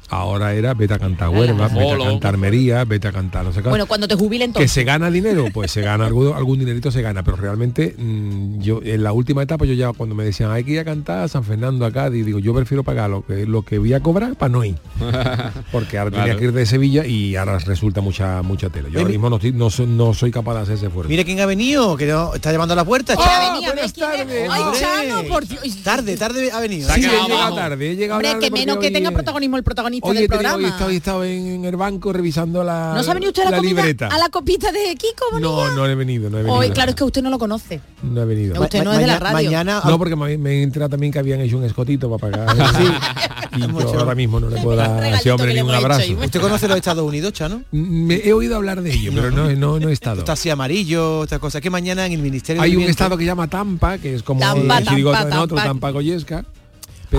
[SPEAKER 6] Ahora era vete a cantar Huelva, vete a cantar Mería, vete a cantar no sé qué.
[SPEAKER 9] Bueno, cuando te jubilen
[SPEAKER 6] que
[SPEAKER 9] entonces.
[SPEAKER 6] se gana dinero, pues se gana algún, algún dinerito se gana, pero realmente mm, yo en la última etapa yo ya cuando me decían hay que ir a cantar a San Fernando a Cádiz, digo yo prefiero pagar lo que lo que voy a cobrar para no ir. Porque ahora tenía
[SPEAKER 11] Claro.
[SPEAKER 6] que ir de Sevilla y ahora resulta mucha mucha tela. Yo ahora mismo no, estoy- no, soy, no soy capaz de hacer ese esfuerzo.
[SPEAKER 10] Mira quién ha venido, que no, está llamando a la puerta.
[SPEAKER 9] Venía,
[SPEAKER 6] buenas tardes.
[SPEAKER 9] Ay. Chano, por Dios.
[SPEAKER 10] Tarde, tarde ha venido.
[SPEAKER 6] Sí, he llegado tarde, he llegado
[SPEAKER 9] Hombre,
[SPEAKER 6] tarde
[SPEAKER 9] que menos que
[SPEAKER 6] hoy,
[SPEAKER 9] tenga protagonismo el protagonista
[SPEAKER 6] Hoy
[SPEAKER 9] del
[SPEAKER 6] hoy estado en, el banco revisando la,
[SPEAKER 9] ¿No se ha venido usted a la, comida,
[SPEAKER 6] libreta.
[SPEAKER 9] a la copita de Kiko Bonilla?
[SPEAKER 6] No, no he venido, no he venido.
[SPEAKER 9] Hoy, claro, es que usted no lo conoce.
[SPEAKER 6] No he venido.
[SPEAKER 9] No, usted no es de la
[SPEAKER 10] mañana-
[SPEAKER 9] radio.
[SPEAKER 10] Mañana,
[SPEAKER 6] No, porque me, me he enterado también que habían hecho un escotito para pagar. y yo ahora mismo no le puedo dar a ese hombre
[SPEAKER 9] que le
[SPEAKER 6] ni un
[SPEAKER 9] hemos hecho,
[SPEAKER 6] abrazo.
[SPEAKER 10] ¿Usted conoce los Estados Unidos, Chano?
[SPEAKER 6] Me he oído hablar de ello, pero no, no, no he estado.
[SPEAKER 10] Está así amarillo, estas cosas. Que mañana en el Ministerio
[SPEAKER 6] Hay un estado que llama Tampa, que es como
[SPEAKER 9] Tampa, Tampa,
[SPEAKER 6] en otro,
[SPEAKER 9] Tampa.
[SPEAKER 6] Tampa Goyesca,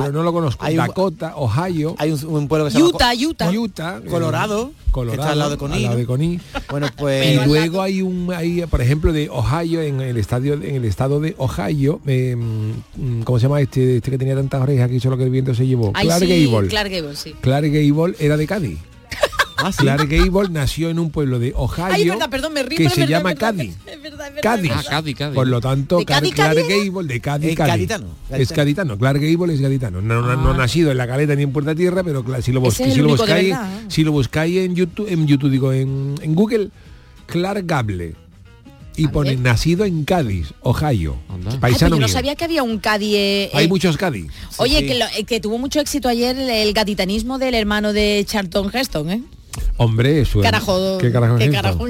[SPEAKER 6] pero no lo conozco.
[SPEAKER 10] hay un-
[SPEAKER 6] Dakota, Ohio,
[SPEAKER 10] Hay un, un pueblo que se llama
[SPEAKER 9] Utah, Utah.
[SPEAKER 6] Utah, eh,
[SPEAKER 10] Colorado,
[SPEAKER 6] Colorado,
[SPEAKER 10] que está al lado de Conil,
[SPEAKER 6] al lado
[SPEAKER 10] ¿no?
[SPEAKER 6] de Conil.
[SPEAKER 10] Bueno,
[SPEAKER 6] Y
[SPEAKER 10] pues
[SPEAKER 6] luego hay un, hay, por ejemplo, de Ohio, en el estadio, en el estado de Ohio, eh, mm, ¿cómo se llama este, este que tenía tantas orejas que hizo lo que el viento se llevó?
[SPEAKER 9] Ay,
[SPEAKER 6] Clark
[SPEAKER 9] sí,
[SPEAKER 6] Gable.
[SPEAKER 9] Clark Gable, sí.
[SPEAKER 6] Clark Gable era de Cádiz.
[SPEAKER 10] Ah, sí.
[SPEAKER 6] Clark Gable nació en un pueblo de Ohio
[SPEAKER 9] Ay, verdad, perdón, me río,
[SPEAKER 6] que se
[SPEAKER 9] verdad,
[SPEAKER 6] llama Cádiz. Cádiz.
[SPEAKER 11] Ah. Cádiz, Cádiz.
[SPEAKER 6] Por lo tanto,
[SPEAKER 9] ¿De Cádiz,
[SPEAKER 6] Clark
[SPEAKER 9] Cádiz era?
[SPEAKER 6] Gable de Cádiz,
[SPEAKER 10] Es
[SPEAKER 6] Cádiz. Es
[SPEAKER 10] gaditano,
[SPEAKER 6] Clark Gable es gaditano. No, no, no ha nacido en la caleta ni en Puerta Tierra, pero si lo, bus- si lo buscáis,
[SPEAKER 9] verdad.
[SPEAKER 6] si lo buscáis en YouTube, en YouTube digo, en, en Google, Clark Gable. Y
[SPEAKER 9] A
[SPEAKER 6] pone
[SPEAKER 9] ver.
[SPEAKER 6] nacido en Cádiz, Ohio.
[SPEAKER 11] Anda.
[SPEAKER 9] Ay,
[SPEAKER 6] Paisano
[SPEAKER 9] pero yo no
[SPEAKER 6] mío.
[SPEAKER 9] sabía que había un Cádiz. eh,
[SPEAKER 6] Hay
[SPEAKER 9] eh,
[SPEAKER 6] muchos Cádiz.
[SPEAKER 9] Oye,
[SPEAKER 10] sí.
[SPEAKER 9] Que, lo- eh, que tuvo mucho éxito ayer el, el gaditanismo del hermano de Charlton Heston, ¿eh?
[SPEAKER 6] Hombre, eso es-
[SPEAKER 9] Carajo,
[SPEAKER 6] ¿Qué carajo
[SPEAKER 9] qué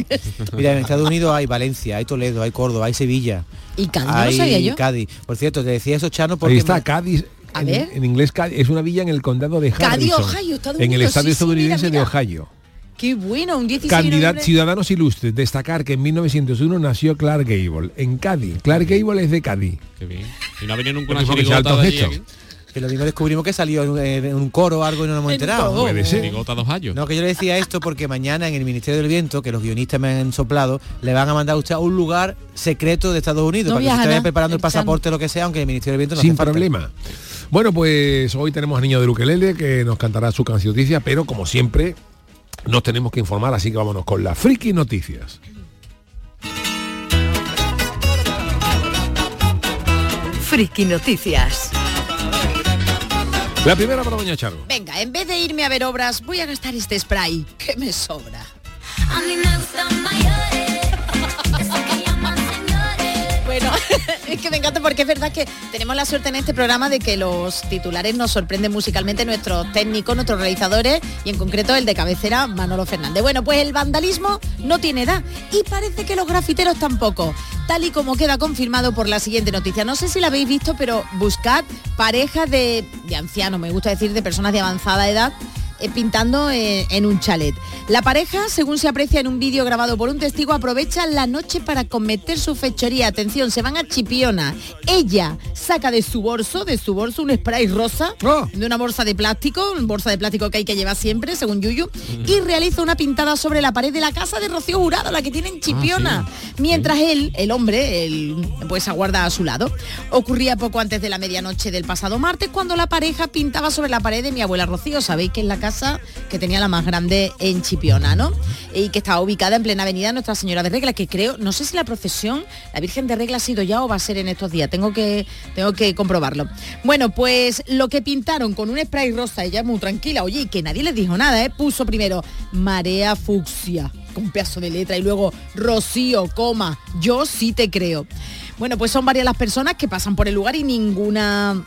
[SPEAKER 9] es?
[SPEAKER 10] Mira, en Estados Unidos hay Valencia, hay Toledo, hay Córdoba, hay Sevilla.
[SPEAKER 9] Y Cádiz, no
[SPEAKER 10] hay
[SPEAKER 9] lo sabía yo.
[SPEAKER 10] Cádiz. Por cierto, te decía eso, Chano, porque
[SPEAKER 6] Ahí está Cádiz.
[SPEAKER 9] A
[SPEAKER 6] en,
[SPEAKER 9] ver.
[SPEAKER 6] en inglés Cádiz, es una villa en el condado de
[SPEAKER 9] Cádiz,
[SPEAKER 6] Harrison.
[SPEAKER 9] Ohio, Estados
[SPEAKER 6] en el
[SPEAKER 9] Unidos,
[SPEAKER 6] estado
[SPEAKER 9] sí, sí,
[SPEAKER 6] estadounidense
[SPEAKER 9] mira,
[SPEAKER 6] de. Ohio.
[SPEAKER 9] Qué bueno, un 16 de
[SPEAKER 6] Candidat-
[SPEAKER 9] noviembre.
[SPEAKER 6] ciudadanos ilustres, destacar que en 1901 nació Clark Gable, en Cádiz. Clark Gable es de Cádiz.
[SPEAKER 11] Qué bien. Y no ha venido nunca una
[SPEAKER 6] que
[SPEAKER 10] lo mismo descubrimos que salió en, en- en un coro o algo y no nos hemos
[SPEAKER 9] En
[SPEAKER 10] enterado.
[SPEAKER 9] todo.
[SPEAKER 6] Puede ser.
[SPEAKER 11] Chirigota dos años.
[SPEAKER 10] No, que yo le decía esto porque mañana en el Ministerio del Viento, que los guionistas me han soplado, le van a mandar a usted a un lugar secreto de Estados Unidos
[SPEAKER 9] No
[SPEAKER 10] para que esté
[SPEAKER 9] nada,
[SPEAKER 10] preparando el pasaporte o lo que sea, aunque el Ministerio del Viento no
[SPEAKER 6] Sin
[SPEAKER 10] hace falta.
[SPEAKER 6] problema. Bueno, pues hoy tenemos a Niño de Ukelele que nos cantará su canción noticia, pero como siempre nos tenemos que informar, así que vámonos con las friki noticias.
[SPEAKER 2] Friki Noticias.
[SPEAKER 6] La primera para Doña Charo.
[SPEAKER 9] Venga, en vez de irme a ver obras, voy a gastar este spray, que me sobra.
[SPEAKER 12] A mí me gustan mayores,
[SPEAKER 9] Bueno, es que me encanta porque es verdad que tenemos la suerte en este programa de que los titulares nos sorprenden musicalmente nuestros técnicos, nuestros realizadores y en concreto el de cabecera Manolo Fernández. Bueno, pues el vandalismo no tiene edad y parece que los grafiteros tampoco, tal y como queda confirmado por la siguiente noticia. No sé si la habéis visto, pero buscad parejas de, de ancianos, me gusta decir de personas de avanzada edad pintando eh, en un chalet. La pareja, según se aprecia en un vídeo grabado por un testigo, aprovecha la noche para cometer su fechoría. Atención, se van a Chipiona. Ella saca de su bolso, de su bolso, un spray rosa,
[SPEAKER 6] Oh.
[SPEAKER 9] de una bolsa de plástico, una bolsa de plástico que hay que llevar siempre, según Yuyu, y realiza una pintada sobre la pared de la casa de Rocío Jurado, la que tiene en Chipiona. Mientras él, el hombre, él, pues aguarda a su lado. Ocurría poco antes de la medianoche del pasado martes cuando la pareja pintaba sobre la pared de mi abuela Rocío. Sabéis que es la casa que tenía la más grande en Chipiona, ¿no? Y que estaba ubicada en plena avenida Nuestra Señora de Regla, que creo, no sé si la procesión, la Virgen de Regla ha sido ya o va a ser en estos días. Tengo que, tengo que comprobarlo. Bueno, pues lo que pintaron con un spray rosa, ella muy tranquila, oye, y que nadie les dijo nada, ¿eh? Puso primero marea fucsia con un pedazo de letra y luego Rocío, coma, yo sí te creo. Bueno, pues son varias las personas que pasan por el lugar y ninguna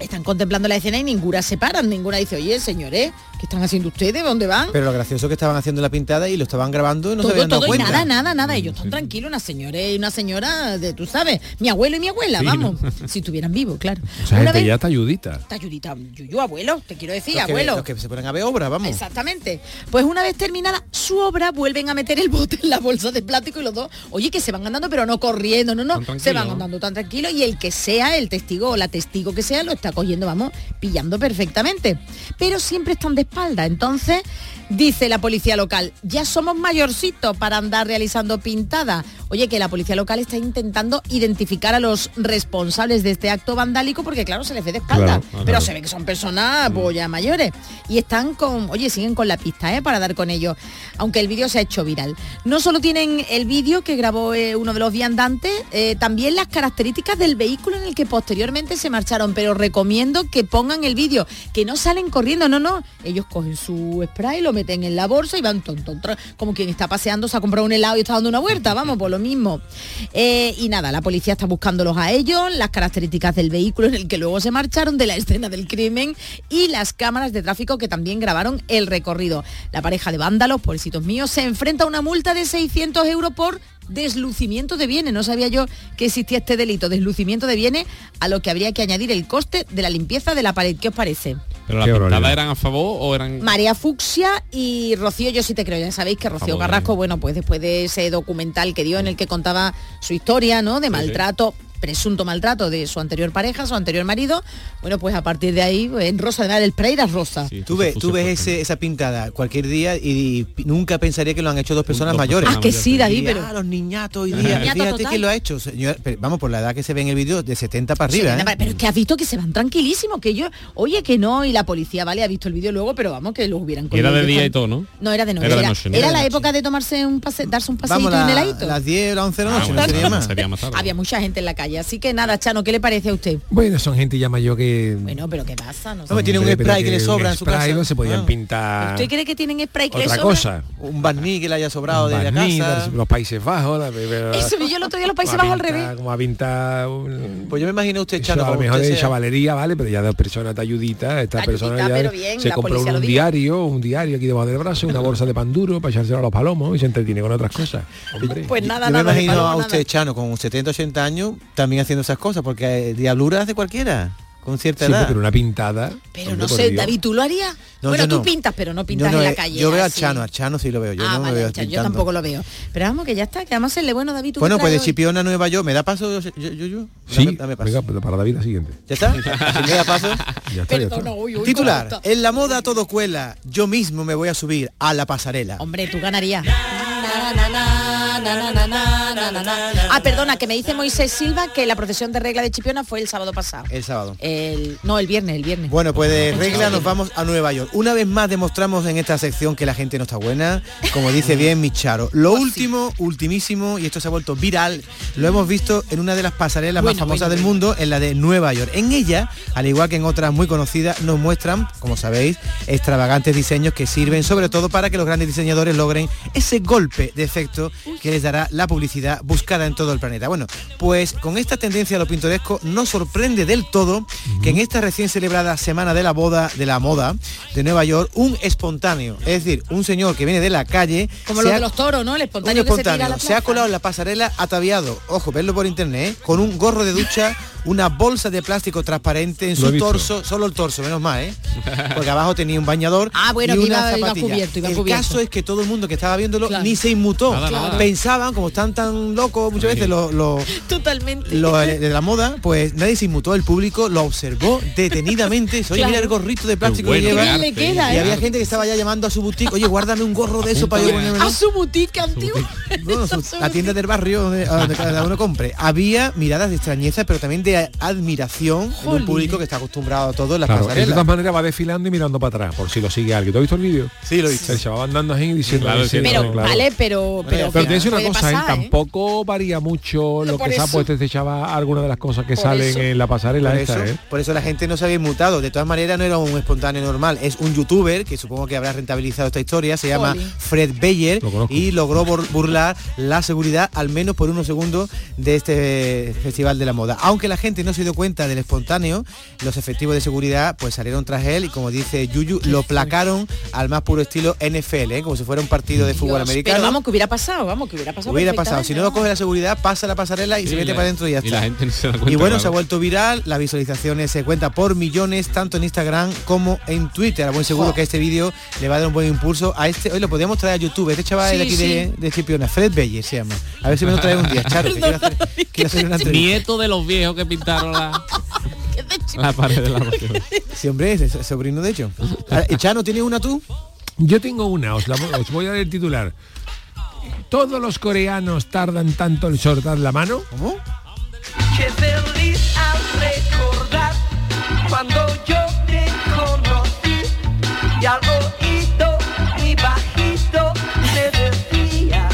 [SPEAKER 9] están contemplando la escena y ninguna se paran, ninguna dice, oye, señores, ¿qué están haciendo ustedes? ¿Dónde van?
[SPEAKER 10] Pero lo gracioso es que estaban haciendo la pintada y lo estaban grabando y no se
[SPEAKER 9] todo,
[SPEAKER 10] habían dado
[SPEAKER 9] todo y nada, nada, nada. Ellos están tranquilos, una señora y una señora de, tú sabes, mi abuelo y mi abuela,
[SPEAKER 6] Sí,
[SPEAKER 9] vamos. Si estuvieran vivos, claro.
[SPEAKER 6] Esa
[SPEAKER 9] Una
[SPEAKER 6] gente
[SPEAKER 9] vez-
[SPEAKER 6] ya está ayudita.
[SPEAKER 9] Está Ayudita, Yuyu, abuelo, te quiero decir,
[SPEAKER 10] Los que,
[SPEAKER 9] abuelo.
[SPEAKER 10] los que se ponen a ver obras, vamos.
[SPEAKER 9] Exactamente. Pues una vez terminada su obra, vuelven a meter el bote en la bolsa de plástico y los dos, oye, que se van andando, pero no corriendo, no, no, se van andando tan tranquilos y el que sea, el testigo o la testigo que sea, lo está cogiendo, vamos, pillando perfectamente. Pero siempre están de Entonces, dice la policía local, ya somos mayorcitos para andar realizando pintadas. Oye, que la policía local está intentando identificar a los responsables de este acto vandálico porque claro, se les ve de espalda,
[SPEAKER 13] Claro,
[SPEAKER 9] pero
[SPEAKER 13] claro.
[SPEAKER 9] se ve que son personas pues, ya mayores y están con, oye, siguen con la pista, ¿eh? para dar con ellos, aunque el vídeo se ha hecho viral. No solo tienen el vídeo que grabó eh, uno de los viandantes, eh, también las características del vehículo en el que posteriormente se marcharon, pero recomiendo que pongan el vídeo, que no salen corriendo, no, no, ellos cogen su spray, lo meten en la bolsa y van ton, ton, ton, como quien está paseando, se ha comprado un helado y está dando una vuelta, vamos, por lo mismo. Eh, y nada, la policía está buscándolos a ellos, las características del vehículo en el que luego se marcharon, de la escena del crimen y las cámaras de tráfico que también grabaron el recorrido. La pareja de vándalos, pobrecitos míos, se enfrenta a una multa de 600 euros por deslucimiento de bienes. No sabía yo que existía este delito, deslucimiento de bienes, a lo que habría que añadir el coste de la limpieza de la pared. ¿Qué os parece?
[SPEAKER 11] ¿Pero las pintadas eran a favor o eran...?
[SPEAKER 9] María Fucsia y Rocío, yo sí te creo, ya sabéis que Rocío
[SPEAKER 11] Vamos,
[SPEAKER 9] Carrasco, bueno, pues después de ese documental que dio en el que contaba su historia, ¿no? De maltrato, presunto maltrato de su anterior pareja, su anterior marido, bueno, pues a partir de ahí, en Rosa, además del Prey era Rosa.
[SPEAKER 10] Tú ves, tú ves ese- esa pintada cualquier día y, y nunca pensaría que lo han hecho dos personas mayores.
[SPEAKER 9] Ah, que sí, David,
[SPEAKER 10] Y,
[SPEAKER 9] pero...
[SPEAKER 10] ah, los niñatos hoy
[SPEAKER 9] Los
[SPEAKER 10] día. Fíjate
[SPEAKER 9] total.
[SPEAKER 10] quién lo ha hecho. señor, pero vamos, por la edad que se ve en el vídeo, de 70 para arriba. ¿eh?
[SPEAKER 9] Pero es que has visto que se van tranquilísimos, que yo, oye, que no, y la policía, vale, ha visto el vídeo luego, pero vamos, que los hubieran
[SPEAKER 11] era de día y todo, ¿no?
[SPEAKER 9] No, era de noche.
[SPEAKER 11] Era
[SPEAKER 9] Era,
[SPEAKER 11] de noche, ¿no?
[SPEAKER 9] era
[SPEAKER 11] Era
[SPEAKER 9] la
[SPEAKER 11] de
[SPEAKER 9] época de tomarse un pase, darse un paseíto un
[SPEAKER 10] la-
[SPEAKER 9] heladito.
[SPEAKER 10] las 10 o las 11 de la noche,
[SPEAKER 6] Ah,
[SPEAKER 10] no sería más.
[SPEAKER 6] sería más tarde.
[SPEAKER 9] Había mucha gente en la calle. Así que nada, Chano, ¿qué le parece a usted?
[SPEAKER 6] Bueno, son gente ya mayor que...
[SPEAKER 9] Bueno, pero ¿qué pasa? No sé.
[SPEAKER 10] Tiene un spray que le sobra
[SPEAKER 6] un
[SPEAKER 10] en su
[SPEAKER 6] spray
[SPEAKER 10] casa.
[SPEAKER 6] no se podían
[SPEAKER 10] Ah.
[SPEAKER 6] pintar
[SPEAKER 9] ¿Usted cree que tienen spray que le
[SPEAKER 6] otra
[SPEAKER 9] sobra?
[SPEAKER 6] cosa.
[SPEAKER 10] Un barniz que le haya sobrado de la casa.
[SPEAKER 6] los Países Bajos. la-
[SPEAKER 9] Eso vi yo el otro día los Países Bajos al revés.
[SPEAKER 6] Como a pintar... un-
[SPEAKER 10] Pues yo me imagino usted,
[SPEAKER 6] Eso
[SPEAKER 10] Chano,
[SPEAKER 6] a lo mejor de
[SPEAKER 10] sea-
[SPEAKER 6] chavalería, ¿vale? Pero ya dos personas de ayudita, esta
[SPEAKER 9] Ayudita,
[SPEAKER 6] persona ya
[SPEAKER 9] bien,
[SPEAKER 6] se compró un
[SPEAKER 9] lo
[SPEAKER 6] diario, un diario aquí debajo del brazo, una bolsa de pan duro para echárselo a los palomos y se entretiene con otras cosas. Hombre.
[SPEAKER 9] Pues nada,
[SPEAKER 10] Yo me
[SPEAKER 9] nada, de
[SPEAKER 10] imagino a usted, Chano, con 70, 80 años, también haciendo esas cosas, porque eh, diabluras hace cualquiera, con cierta
[SPEAKER 6] Siempre,
[SPEAKER 10] edad.
[SPEAKER 6] pero una pintada.
[SPEAKER 9] Pero
[SPEAKER 6] hombre,
[SPEAKER 9] no sé,
[SPEAKER 6] Dios.
[SPEAKER 9] David, ¿tú lo harías?
[SPEAKER 10] No,
[SPEAKER 9] bueno, tú
[SPEAKER 10] no.
[SPEAKER 9] pintas, pero no pintas
[SPEAKER 10] no,
[SPEAKER 9] en la calle.
[SPEAKER 10] Yo veo a
[SPEAKER 9] así.
[SPEAKER 10] Chano, a Chano sí lo veo, yo
[SPEAKER 9] ah,
[SPEAKER 10] no me
[SPEAKER 9] vale,
[SPEAKER 10] veo
[SPEAKER 9] Chano, yo tampoco lo veo. Pero vamos, que ya está, que además serle bueno, David. ¿tú
[SPEAKER 10] Bueno, pues de? Chipiona a Nueva York, ¿me da paso yo, yo, yo, yo?
[SPEAKER 6] Sí,
[SPEAKER 10] Dame, dame paso.
[SPEAKER 6] venga, pues para David la siguiente.
[SPEAKER 10] ¿Ya está? ¿Sí me da paso?
[SPEAKER 6] Ya está, ya está.
[SPEAKER 9] Perdona, uy, uy,
[SPEAKER 10] Titular, en la moda todo cuela, yo mismo me voy a subir a la pasarela.
[SPEAKER 9] Hombre, tú ganarías. Ah, perdona, que me dice Moisés Silva que la procesión de regla de Chipiona fue el sábado pasado.
[SPEAKER 10] El sábado.
[SPEAKER 9] El, no, el viernes, el viernes.
[SPEAKER 10] Bueno, pues de regla nos vamos a Nueva York. Una vez más demostramos en esta sección que la gente no está buena, como dice bien Micharo. Lo último, ultimísimo, y esto se ha vuelto viral, lo hemos visto en una de las pasarelas más famosas del mundo, en la de Nueva York. En ella, al igual que en otras muy conocidas, nos muestran, como sabéis, extravagantes diseños que sirven sobre todo para que los grandes diseñadores logren ese golpe de efecto que les dará la publicidad buscada en todo el planeta. Bueno, pues con esta tendencia a lo pintoresco nos sorprende del todo que en esta recién celebrada semana de la boda de la moda de Nueva York, un espontáneo, es decir, un señor que viene de la calle,
[SPEAKER 9] Como lo
[SPEAKER 10] ha-
[SPEAKER 9] de los toros, ¿no? El
[SPEAKER 10] un
[SPEAKER 9] espontáneo, que se tira a
[SPEAKER 10] espontáneo,
[SPEAKER 9] la
[SPEAKER 10] se ha colado en la pasarela ataviado, ojo, verlo por internet, ¿eh? con un gorro de ducha, una bolsa de plástico transparente en
[SPEAKER 6] Lo
[SPEAKER 10] su torso, solo el torso, menos mal, ¿eh? Porque abajo tenía un bañador
[SPEAKER 9] Ah, bueno,
[SPEAKER 10] y una
[SPEAKER 9] iba- iba
[SPEAKER 10] zapatilla.
[SPEAKER 9] cubierto, iba
[SPEAKER 10] el
[SPEAKER 9] cubierto.
[SPEAKER 10] caso es que todo el mundo que estaba viéndolo
[SPEAKER 9] Claro.
[SPEAKER 10] ni se inmutó.
[SPEAKER 11] Nada, nada.
[SPEAKER 10] Pensaban, como están tan locos muchas veces los los-
[SPEAKER 9] Totalmente.
[SPEAKER 10] los de la moda, pues nadie se inmutó, el público lo observó detenidamente. Oye,
[SPEAKER 9] Claro.
[SPEAKER 10] mira el gorrito de plástico que lleva.
[SPEAKER 9] ¿Qué le queda,
[SPEAKER 10] Y
[SPEAKER 9] eh?
[SPEAKER 10] había gente que estaba ya llamando a su boutique, oye, guárdame un gorro de eso para yo.
[SPEAKER 9] A su boutique antiguo.
[SPEAKER 10] Bueno, su- la tienda del barrio donde, a donde cada uno compre. Había miradas de extrañeza, pero también de admiración de un público que está acostumbrado a todo en las
[SPEAKER 6] Claro, él de
[SPEAKER 10] pasarelas.
[SPEAKER 6] todas maneras va desfilando y mirando para atrás, por si lo sigue alguien. ¿Tú has visto el vídeo?
[SPEAKER 10] Sí, lo he visto.
[SPEAKER 6] Se va andando así diciendo...
[SPEAKER 11] Claro,
[SPEAKER 6] diciendo,
[SPEAKER 9] Pero,
[SPEAKER 6] claro.
[SPEAKER 9] vale, pero... Pero,
[SPEAKER 6] Pero te dice una cosa, ¿eh?
[SPEAKER 9] pasar, ¿eh?
[SPEAKER 6] tampoco varía mucho lo que se ha puesto este chaval, alguna de las cosas que
[SPEAKER 9] Por
[SPEAKER 6] salen
[SPEAKER 9] eso.
[SPEAKER 6] en la pasarela
[SPEAKER 10] Por
[SPEAKER 6] esta,
[SPEAKER 10] eso,
[SPEAKER 6] ¿eh?
[SPEAKER 10] por eso la gente no se había inmutado. De todas maneras no era un espontáneo normal, es un youtuber que supongo que habrá rentabilizado esta historia, se llama
[SPEAKER 9] Jolín.
[SPEAKER 10] Fred Beyer
[SPEAKER 6] Lo
[SPEAKER 10] y logró bur- burlar la seguridad al menos por unos segundos de este festival de la moda. Aunque la gente no se dio cuenta del espontáneo, los efectivos de seguridad pues salieron tras él y como dice Yuyu, lo placaron al más puro estilo NFL, ¿eh? como si fuera un partido de fútbol
[SPEAKER 9] Dios,
[SPEAKER 10] americano.
[SPEAKER 9] Pero vamos, que hubiera pasado, vamos, que hubiera pasado.
[SPEAKER 10] Hubiera pasado. Si no lo coge la seguridad, pasa la pasarela y
[SPEAKER 11] Sí,
[SPEAKER 10] se mete
[SPEAKER 11] la-
[SPEAKER 10] para adentro y ya
[SPEAKER 11] y
[SPEAKER 10] está.
[SPEAKER 11] la gente no se da cuenta,
[SPEAKER 10] Y bueno, se ha vuelto viral, las visualizaciones se cuenta por millones, tanto en Instagram como en Twitter. A buen seguro
[SPEAKER 9] Jo.
[SPEAKER 10] que este vídeo le va a dar un buen impulso a este. Hoy lo podríamos traer a YouTube. Este chaval
[SPEAKER 9] Sí,
[SPEAKER 10] de aquí de,
[SPEAKER 9] sí.
[SPEAKER 10] de Chipiona, Fred Beyer se llama. A ver si me lo trae un día, Charo, que quiero hacer, quiero hacer una entrevista.
[SPEAKER 11] Nieto de los viejos que pintaron la, la pared de la pasarela.
[SPEAKER 10] Sí, hombre, es, es sobrino de hecho. Ah, ¿Y Chano, tienes una tú?
[SPEAKER 6] Yo tengo una, os, la, os voy a dar el titular. ¿Todos los coreanos tardan tanto en soltar la mano?
[SPEAKER 10] ¿Cómo?
[SPEAKER 8] Qué feliz al recordar cuando yo te conocí y al oído mi bajito me decía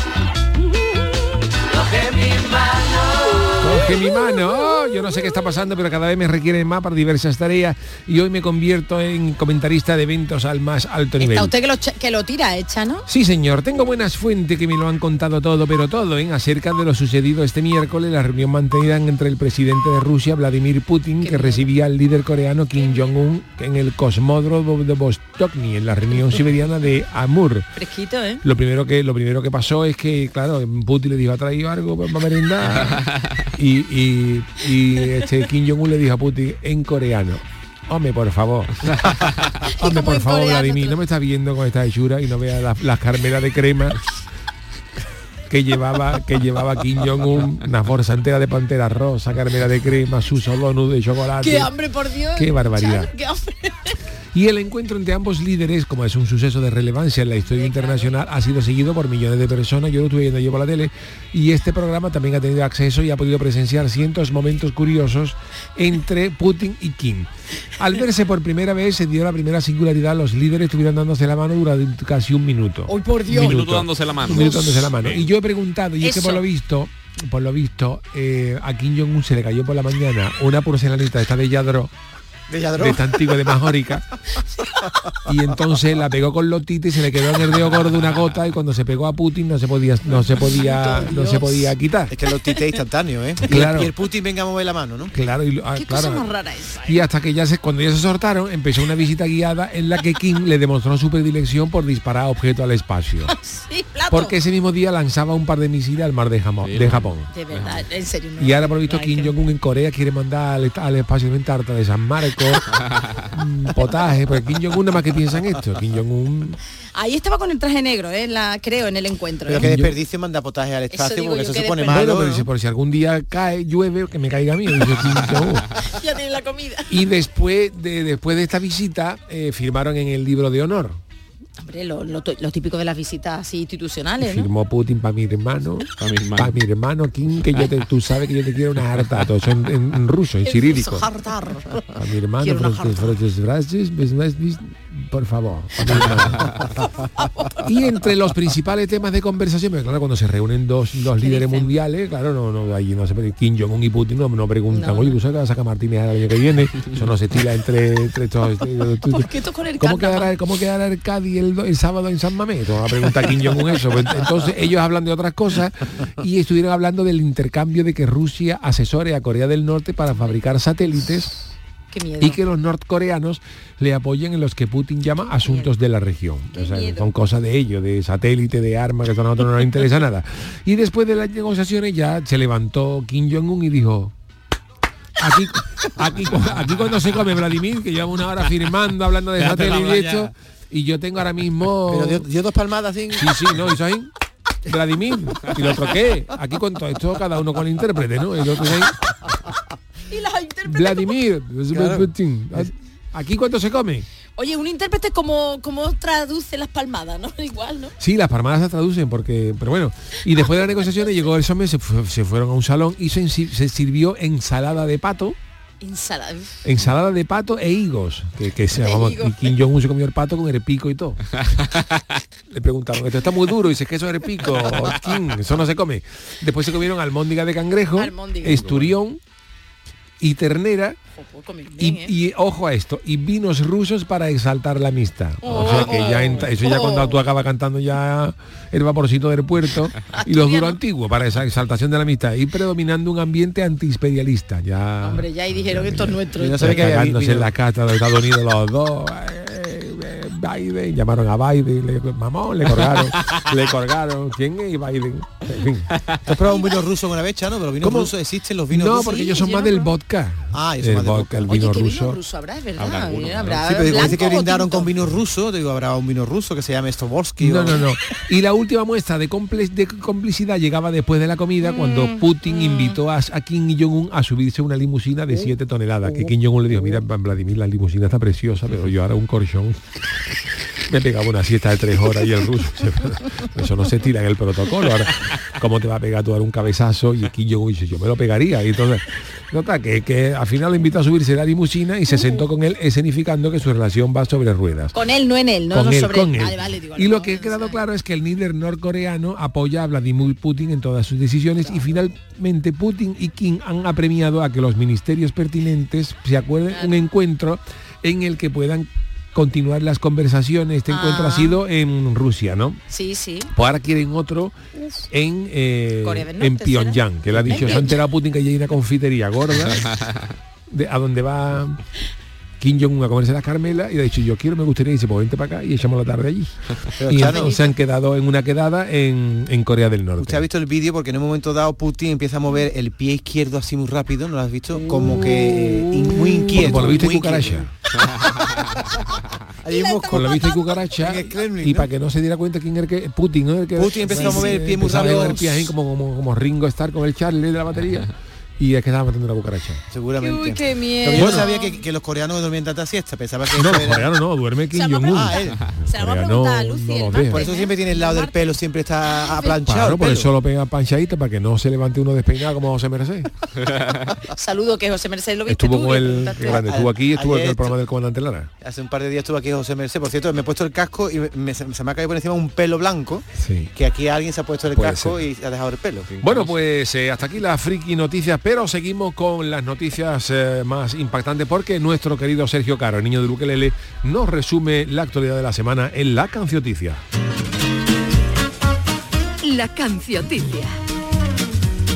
[SPEAKER 8] coge mi mano
[SPEAKER 6] Coge mi mano. Yo no sé qué está pasando, pero cada vez me requieren más para diversas tareas y hoy me convierto en comentarista de eventos al más alto nivel.
[SPEAKER 9] Está usted que lo, cha- que lo tira, hecha, ¿no?
[SPEAKER 6] Sí, señor, tengo buenas fuentes que me lo han contado todo, pero todo, ¿eh? acerca de lo sucedido este miércoles, la reunión mantenida entre el presidente de Rusia, Vladimir Putin, que recibía al líder coreano Kim Jong-un en el cosmódromo de Vostokny, en la reunión siberiana de Amur.
[SPEAKER 9] Fresquito, ¿eh?
[SPEAKER 6] Lo primero que lo primero que pasó es que, claro, Putin le dijo, ¿ha traído algo para merendar? y, y, y este Kim Jong-un le dijo a Putin en coreano, hombre, por favor. hombre, por favor,
[SPEAKER 9] coreano,
[SPEAKER 6] Vladimir, no me estás viendo con esta hechura y no veas las, las carmeras de crema que llevaba que llevaba Kim Jong-un, una bolsa entera de pantera rosa, carmera de crema, su de chocolate.
[SPEAKER 9] ¡Qué hambre, por Dios!
[SPEAKER 6] Qué barbaridad.
[SPEAKER 9] Charo, ¡Qué hambre!
[SPEAKER 6] Y el encuentro entre ambos líderes, como es un suceso de relevancia en la historia internacional, ha sido seguido por millones de personas. Yo lo estuve viendo yo por la tele y este programa también ha tenido acceso y ha podido presenciar cientos momentos curiosos entre Putin y Kim. Al verse por primera vez se dio la primera singularidad. Los líderes estuvieron dándose la mano durante casi un minuto.
[SPEAKER 9] ¡Uy, por Dios!
[SPEAKER 6] Un
[SPEAKER 11] Un minuto dándose la mano.
[SPEAKER 6] Un minuto dándose la mano. Y yo he preguntado, y es que por lo visto, por lo visto, eh, a Kim Jong-un se le cayó por la mañana una porcelanita esta de Yadro
[SPEAKER 10] De Yadro.
[SPEAKER 6] de esta antigua de Majórica y entonces la pegó con lotita y se le quedó en el dedo gordo una gota y cuando se pegó a Putin no se podía no se podía no se podía quitar
[SPEAKER 10] Es que los tites instantáneo, ¿eh? Y-
[SPEAKER 6] Claro.
[SPEAKER 10] Y el Putin venga a mover la mano, ¿no?
[SPEAKER 6] claro y, ah,
[SPEAKER 9] ¡Qué
[SPEAKER 6] claro.
[SPEAKER 9] cosa más rara esa!
[SPEAKER 6] y hasta que ya se cuando ya se soltaron empezó una visita guiada en la que Kim le demostró su predilección por disparar objetos al espacio
[SPEAKER 9] Sí, plato.
[SPEAKER 6] porque ese mismo día lanzaba un par de misiles al mar de, Jamo-
[SPEAKER 11] Sí,
[SPEAKER 6] de. Japón
[SPEAKER 9] De verdad, en serio. no.
[SPEAKER 6] Y ahora por lo visto Kim Jong-un en Corea quiere mandar al, al espacio también tarta de San Marcos, mm, potaje, porque Kim Jong-un nada más que piensa en esto. Kim Jong-un
[SPEAKER 9] Ahí estaba con el traje negro, ¿eh? La, creo, en el encuentro.
[SPEAKER 10] Pero
[SPEAKER 9] ¿eh?
[SPEAKER 10] qué desperdicio manda potaje al espacio porque eso se pone malo.
[SPEAKER 6] bueno, pero
[SPEAKER 10] ¿no?
[SPEAKER 6] dice, por si algún día cae, llueve, que me caiga a mí. dice Kim Jong-un.
[SPEAKER 9] ya tiene la comida.
[SPEAKER 6] Y después de, después de esta visita eh, firmaron en el libro de honor.
[SPEAKER 9] Hombre, lo, lo típico de las visitas así institucionales, ¿no?
[SPEAKER 6] Firmó Putin para mi hermano,
[SPEAKER 11] Pa' mi hermano.
[SPEAKER 6] para mi hermano Kim, que yo te, tú sabes que yo te quiero una harta. Todo eso en, en- en ruso, en cirílico.
[SPEAKER 9] Hartar.
[SPEAKER 6] A mi hermano, Francis. Francis, Francis, por favor. y entre los principales temas de conversación, porque claro, cuando se reúnen dos, dos líderes
[SPEAKER 9] dicen?
[SPEAKER 6] mundiales, claro, no, no, allí no se Kim Jong-un y Putin no, no preguntan,
[SPEAKER 9] No,
[SPEAKER 6] oye. ¿tú sabes que va a sacar Martínez el año que viene? Eso no se estila entre, entre estos...
[SPEAKER 9] ¿Por qué esto con el
[SPEAKER 6] ¿Cómo quedará, ¿Cómo quedará el Cádiz el, do- el sábado en San Mamés? Te van a preguntar a Kim Jong-un eso. Pues, Entonces ellos hablan de otras cosas y estuvieron hablando del intercambio de que Rusia asesore a Corea del Norte para fabricar satélites. Y que los norcoreanos le apoyen en los que Putin llama asuntos de la región. O sea, son cosas de ellos, de satélite, de armas, que a nosotros no nos interesa nada. Y después de las negociaciones ya se levantó Kim Jong-un y dijo, aquí, aquí, aquí cuando se come Vladimir, que lleva una hora firmando, hablando de satélite y esto, y yo tengo ahora mismo...
[SPEAKER 10] Pero dio, dio dos palmadas así.
[SPEAKER 6] Sí, sí, no, hizo ahí. Vladimir. ¿Y lo otro qué? Aquí con todo esto, cada uno con el intérprete, ¿no? El otro ahí.
[SPEAKER 9] Y las intérpretes
[SPEAKER 6] Vladimir. Putin. ¿Aquí cuánto se come?
[SPEAKER 9] Oye, un intérprete como, como traduce las palmadas, ¿no? Igual, ¿no?
[SPEAKER 6] Sí, las palmadas se traducen porque, pero bueno, y después de las negociaciones llegó el hombre, se, se fueron a un salón y se, sirvió ensalada de pato,
[SPEAKER 9] Ensalada.
[SPEAKER 6] ensalada de pato e higos, que, que se vamos,
[SPEAKER 9] higos.
[SPEAKER 6] y Kim Jong-un se comió el pato con el pico y todo. Le preguntaron, esto está muy duro, y dice que eso es el pico, Kim, eso no se come. Después se comieron almóndiga de cangrejo,
[SPEAKER 9] Almóndiga.
[SPEAKER 6] esturión y ternera. Y,
[SPEAKER 9] ¿eh?
[SPEAKER 6] y ojo a esto, y vinos rusos para exaltar la amistad. o sea que ya entra- eso ya
[SPEAKER 9] Oh.
[SPEAKER 6] cuando tú acabas cantando ya el vaporcito del puerto y los duros antiguos para esa exaltación de la amistad y predominando un ambiente antiimperialista. Ya
[SPEAKER 9] Hombre, ya ahí dijeron esto es nuestro. Es-
[SPEAKER 10] que
[SPEAKER 6] cagándose en la casa de Estados Unidos los dos. Biden, llamaron a Biden, le, mamón, le colgaron, le colgaron. ¿Quién es Biden? En fin.
[SPEAKER 10] ¿Tú has probado un vino ruso alguna vez, Chano? Pero los vinos
[SPEAKER 6] ¿Cómo?
[SPEAKER 10] rusos existen, los vinos
[SPEAKER 6] No,
[SPEAKER 10] rusos.
[SPEAKER 6] porque
[SPEAKER 9] Sí,
[SPEAKER 6] ellos son
[SPEAKER 9] yo
[SPEAKER 6] más
[SPEAKER 9] no
[SPEAKER 6] del vodka.
[SPEAKER 10] Ah, son
[SPEAKER 6] el vodka, el
[SPEAKER 9] Oye,
[SPEAKER 6] vino
[SPEAKER 9] ¿qué
[SPEAKER 6] ruso.
[SPEAKER 9] vino ruso habrá? Es verdad.
[SPEAKER 11] Habrá alguno. ¿no?
[SPEAKER 9] Habrá
[SPEAKER 10] Sí, pero dice que brindaron con vino ruso, te digo, habrá un vino ruso que se llama Stroborsky.
[SPEAKER 6] No,
[SPEAKER 10] o-
[SPEAKER 6] no, no. Y la última muestra de, comple- de complicidad llegaba después de la comida cuando
[SPEAKER 9] Mm,
[SPEAKER 6] Putin invitó a, a Kim Jong-un a subirse a una limusina de 7 toneladas. Que Kim Jong-un le dijo, mira, Vladimir, la limusina está preciosa, pero yo ahora un corchón. me pegaba una siesta de tres horas y el ruso. Eso no se tira en el protocolo. Ahora, ¿cómo te va a pegar tú ahora un cabezazo? Y aquí yo, yo me lo pegaría. Y entonces, nota que, que al final lo invitó a subirse a la limusina y se sentó con él escenificando que su relación va sobre ruedas.
[SPEAKER 9] Con él, no en él, no,
[SPEAKER 6] Con
[SPEAKER 9] no
[SPEAKER 6] él,
[SPEAKER 9] sobre
[SPEAKER 6] con
[SPEAKER 9] él.
[SPEAKER 6] él.
[SPEAKER 9] Vale, vale, digo,
[SPEAKER 6] Y lo que ha quedado claro es que el líder norcoreano apoya a Vladimir Putin en todas sus decisiones y finalmente Putin y Kim han apremiado a que los ministerios pertinentes se acuerden un encuentro en el que puedan continuar las conversaciones. Este encuentro ha
[SPEAKER 9] Ah.
[SPEAKER 6] sido en Rusia, ¿no?
[SPEAKER 9] Sí, sí.
[SPEAKER 6] Pues ahora quieren otro en, eh,
[SPEAKER 9] del
[SPEAKER 6] en
[SPEAKER 9] Norte,
[SPEAKER 6] Pyongyang, que le ha dicho, se ha enterado Putin que hay una confitería gorda de- a donde va Kim Jong-un a comerse las Carmela y ha dicho yo quiero, me gustaría irse, pues vente para acá y echamos la tarde allí.
[SPEAKER 10] Pero
[SPEAKER 6] y
[SPEAKER 10] claro.
[SPEAKER 6] se han quedado en una quedada en, en Corea del Norte.
[SPEAKER 10] Usted ha visto el vídeo porque en un momento dado Putin empieza a mover el pie izquierdo así muy rápido, ¿no lo has visto? Como que in- muy inquieto.
[SPEAKER 6] Por lo y cucaracha. Por lo visto y cucaracha y para que no se diera cuenta quién era que Putin, ¿no? El que
[SPEAKER 10] Putin empezó a mover el pie muy rápido.
[SPEAKER 6] mover el pie ahí como, como, como Ringo Starr con el Charlie de la batería y es que estaba matando una cucaracha.
[SPEAKER 10] Seguramente.
[SPEAKER 9] Uy, qué miedo.
[SPEAKER 10] Yo no
[SPEAKER 6] Bueno.
[SPEAKER 10] sabía que, que los coreanos dormían tanta siesta, pensaba que
[SPEAKER 6] No, los
[SPEAKER 10] era-
[SPEAKER 6] coreanos no, duerme Kim Jong-un.
[SPEAKER 10] Ah, él.
[SPEAKER 9] Se la vamos a preguntar a Lucy,
[SPEAKER 6] no lo.
[SPEAKER 10] Por eso siempre tiene el lado del pelo, siempre está aplanchado.
[SPEAKER 6] Claro, por eso lo pega panchadito para que no se levante uno despeinado como José Merced.
[SPEAKER 9] Saludo que José Mercedes lo viste
[SPEAKER 6] Estuvo
[SPEAKER 9] tú,
[SPEAKER 6] con qué grande, estuvo aquí y estuvo en el programa del comandante Lara.
[SPEAKER 10] Hace un par de días estuve aquí José Merced. Por cierto, me he puesto el casco y me- se me ha caído por encima un pelo blanco.
[SPEAKER 6] Sí.
[SPEAKER 10] Que aquí alguien se ha puesto el
[SPEAKER 6] Puede
[SPEAKER 10] casco y ha dejado el pelo.
[SPEAKER 6] Bueno, pues eh, hasta aquí las friki noticias, pero seguimos con las noticias eh, más impactantes porque nuestro querido Sergio Caro, el niño de Luquelele, nos resume la actualidad de la semana en la cancioticia.
[SPEAKER 2] La cancioticia.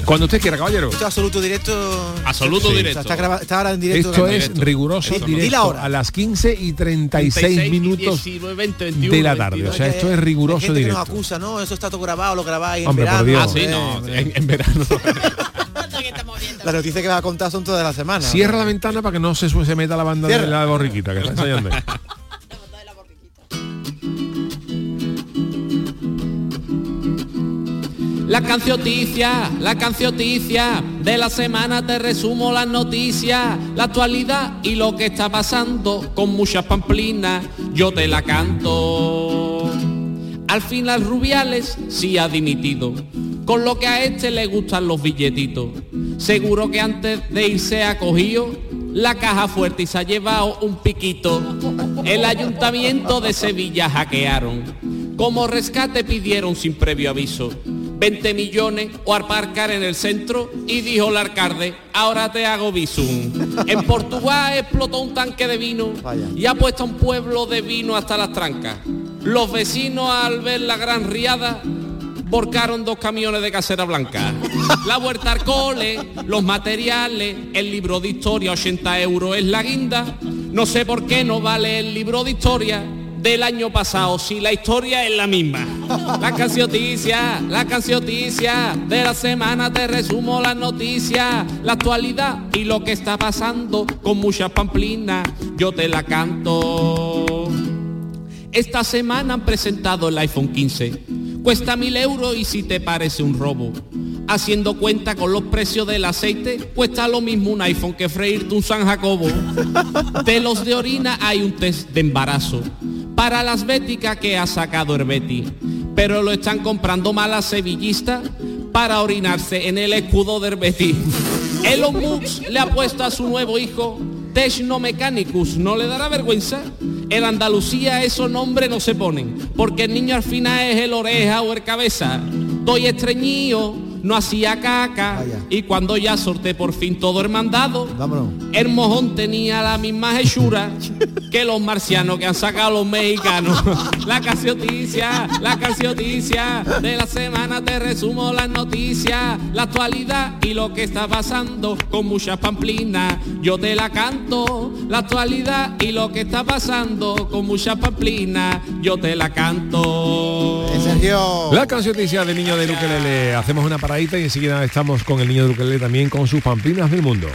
[SPEAKER 6] Cuando usted quiera, caballero.
[SPEAKER 10] Esto es absoluto directo.
[SPEAKER 11] Absoluto
[SPEAKER 10] Sí,
[SPEAKER 11] directo.
[SPEAKER 10] o sea, está, graba- está ahora en directo.
[SPEAKER 6] Esto
[SPEAKER 10] en
[SPEAKER 6] es
[SPEAKER 10] directo.
[SPEAKER 6] riguroso
[SPEAKER 10] la
[SPEAKER 6] directo
[SPEAKER 10] hora.
[SPEAKER 6] a las 15 y 36
[SPEAKER 11] 36 y
[SPEAKER 6] minutos
[SPEAKER 11] 19, 20, 21,
[SPEAKER 6] de la tarde. O sea, esto es
[SPEAKER 10] Hay
[SPEAKER 6] riguroso
[SPEAKER 10] gente que nos acusa, no, eso está todo grabado, lo grabáis
[SPEAKER 6] Hombre,
[SPEAKER 10] en
[SPEAKER 6] por
[SPEAKER 10] verano.
[SPEAKER 6] Dios.
[SPEAKER 11] Ah, sí,
[SPEAKER 10] Eh,
[SPEAKER 11] no,
[SPEAKER 10] hombre.
[SPEAKER 11] en, en verano.
[SPEAKER 10] Las noticias que va a contar son todas de la semana.
[SPEAKER 6] Cierra la ventana para que no se, se meta la banda de la borriquita que está ensayando.
[SPEAKER 11] La cancioticia, la cancioticia, de la semana te resumo las noticias, la actualidad y lo que está pasando con muchas pamplinas, yo te la canto. Al final Rubiales sí ha dimitido, con lo que a este le gustan los billetitos. Seguro que antes de irse ha cogido la caja fuerte y se ha llevado un piquito. El ayuntamiento de Sevilla hackearon. Como rescate pidieron sin previo aviso 20 millones o aparcar en el centro y dijo el alcalde, ahora te hago visum. En Portugal explotó un tanque de vino y ha puesto a un pueblo de vino hasta las trancas. Los vecinos al ver la gran riada volcaron dos camiones de casera blanca. La vuelta al cole, los materiales, el libro de historia, 80 euros es la guinda. No sé por qué no vale el libro de historia del año pasado si la historia es la misma. La cancioticia, la cancioticia, de la semana te resumo las noticias, la actualidad y lo que está pasando con muchas pamplinas, yo te la canto. Esta semana han presentado el iPhone 15. Cuesta mil euros y si te parece un robo. Haciendo cuenta con los precios del aceite, cuesta lo mismo un iPhone que freírte un San Jacobo. De los de orina hay un test de embarazo. Para las béticas que ha sacado Herbeti. Pero lo están comprando malas sevillistas para orinarse en el escudo de Herbeti. Elon Musk le ha puesto a su nuevo hijo Technomechanicus. ¿No le dará vergüenza? En Andalucía esos nombres no se ponen, porque el niño al final es el oreja o el cabeza. Doy estreñido, no hacía caca, y cuando ya sorté por fin todo el mandado,
[SPEAKER 10] Vámonos.
[SPEAKER 11] el mojón tenía la misma hechura que los marcianos que han sacado los mexicanos. La cancioticia, la cancioticia, de la semana te resumo las noticias, la actualidad y lo que está pasando con muchas pamplinas. Yo te la canto, la actualidad y lo que está pasando con muchas pamplinas. Yo te la canto.
[SPEAKER 10] Sergio.
[SPEAKER 6] La cancioticia del niño de Luquelele. Hacemos una paradita y enseguida estamos con el niño de también con sus pamplinas del mundo.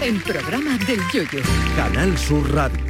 [SPEAKER 2] El programa del yoyo.
[SPEAKER 5] Canal Sur Radio.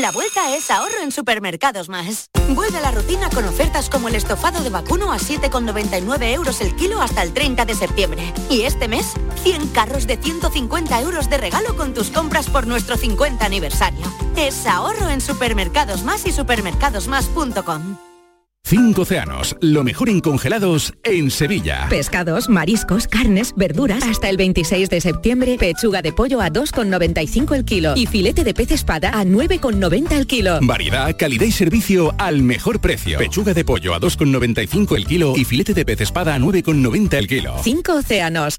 [SPEAKER 14] La vuelta es ahorro en Supermercados Más. Vuelve a la rutina con ofertas como el estofado de vacuno a 7,99 euros el kilo hasta el 30 de septiembre. Y este mes, 100 carros de 150 euros de regalo con tus compras por nuestro 50 aniversario. Es ahorro en Supermercados Más y supermercadosmás.com.
[SPEAKER 15] Cinco océanos, lo mejor en congelados en Sevilla.
[SPEAKER 16] Pescados, mariscos, carnes, verduras. Hasta el 26 de septiembre, pechuga de pollo a 2,95 el kilo y filete de pez espada a 9,90 el kilo.
[SPEAKER 15] Variedad, calidad y servicio al mejor precio. Pechuga de pollo a 2,95 el kilo y filete de pez espada a 9,90 el kilo.
[SPEAKER 16] Cinco océanos.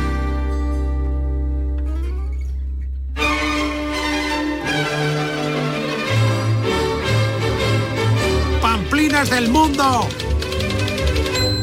[SPEAKER 17] ¡Pamplinas del mundo!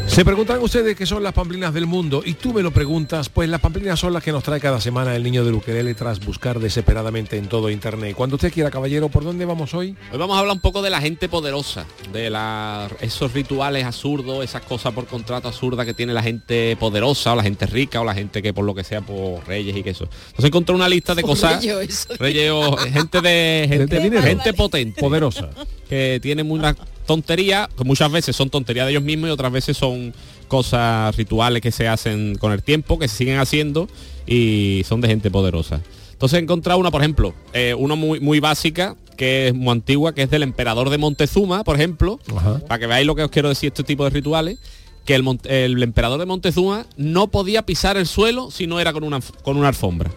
[SPEAKER 6] Se preguntan ustedes qué son las pamplinas del mundo y tú me lo preguntas, pues las pamplinas son las que nos trae cada semana el niño de Ukelele tras buscar desesperadamente en todo internet. Cuando usted quiera, caballero, ¿por dónde vamos hoy?
[SPEAKER 11] Hoy vamos a hablar un poco de la gente poderosa, de la- esos rituales absurdos, esas cosas por contrato absurdas que tiene la gente poderosa o la gente rica o la gente que por lo que sea por reyes y que eso. Entonces encontré una lista de cosas.
[SPEAKER 9] Reyes, eso.
[SPEAKER 11] Reyes o gente de gente,
[SPEAKER 6] dinero.
[SPEAKER 11] gente potente,
[SPEAKER 6] poderosa,
[SPEAKER 11] que tiene una tontería, que muchas veces son tonterías de ellos mismos y otras veces son cosas rituales que se hacen con el tiempo, que se siguen haciendo y son de gente poderosa. Entonces he encontrado una, por ejemplo, eh, una muy, muy básica, que es muy antigua, que es del emperador de Montezuma, por ejemplo, para que veáis lo que os quiero decir este tipo de rituales, que el, el emperador de Montezuma no podía pisar el suelo si no era con una, con una alfombra.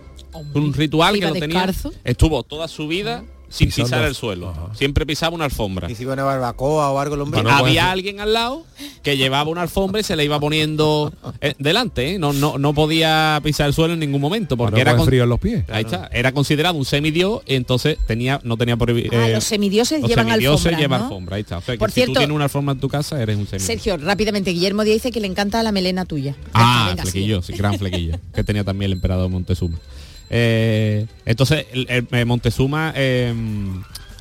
[SPEAKER 11] Un ritual que lo tenía, estuvo toda su vida sin
[SPEAKER 10] Pisando-
[SPEAKER 11] pisar el suelo. Siempre pisaba una alfombra.
[SPEAKER 10] Y si iba una barbacoa o algo el hombre.
[SPEAKER 11] Había alguien al lado que llevaba una alfombra y se le iba poniendo eh, delante, ¿eh? no, no, no podía pisar el suelo en ningún momento porque era con-
[SPEAKER 6] frío en los pies.
[SPEAKER 11] Ahí está, era considerado un semidios y entonces tenía no tenía prohibi-
[SPEAKER 9] Ah,
[SPEAKER 11] eh,
[SPEAKER 9] los semidioses
[SPEAKER 11] los
[SPEAKER 9] llevan
[SPEAKER 11] semidioses
[SPEAKER 9] alfombra,
[SPEAKER 11] llevan
[SPEAKER 9] ¿no?
[SPEAKER 11] alfombra, ahí está. O sea, que
[SPEAKER 9] Por
[SPEAKER 11] si
[SPEAKER 9] cierto-
[SPEAKER 11] tú tienes una alfombra en tu casa eres un semidios.
[SPEAKER 9] Sergio, rápidamente, Guillermo Díaz dice que le encanta la melena tuya.
[SPEAKER 11] Ah,
[SPEAKER 9] Venga,
[SPEAKER 11] flequillo, sí, gran flequillo, que tenía también el emperador Montezuma. Eh, entonces, el, el- eh, Montezuma eh,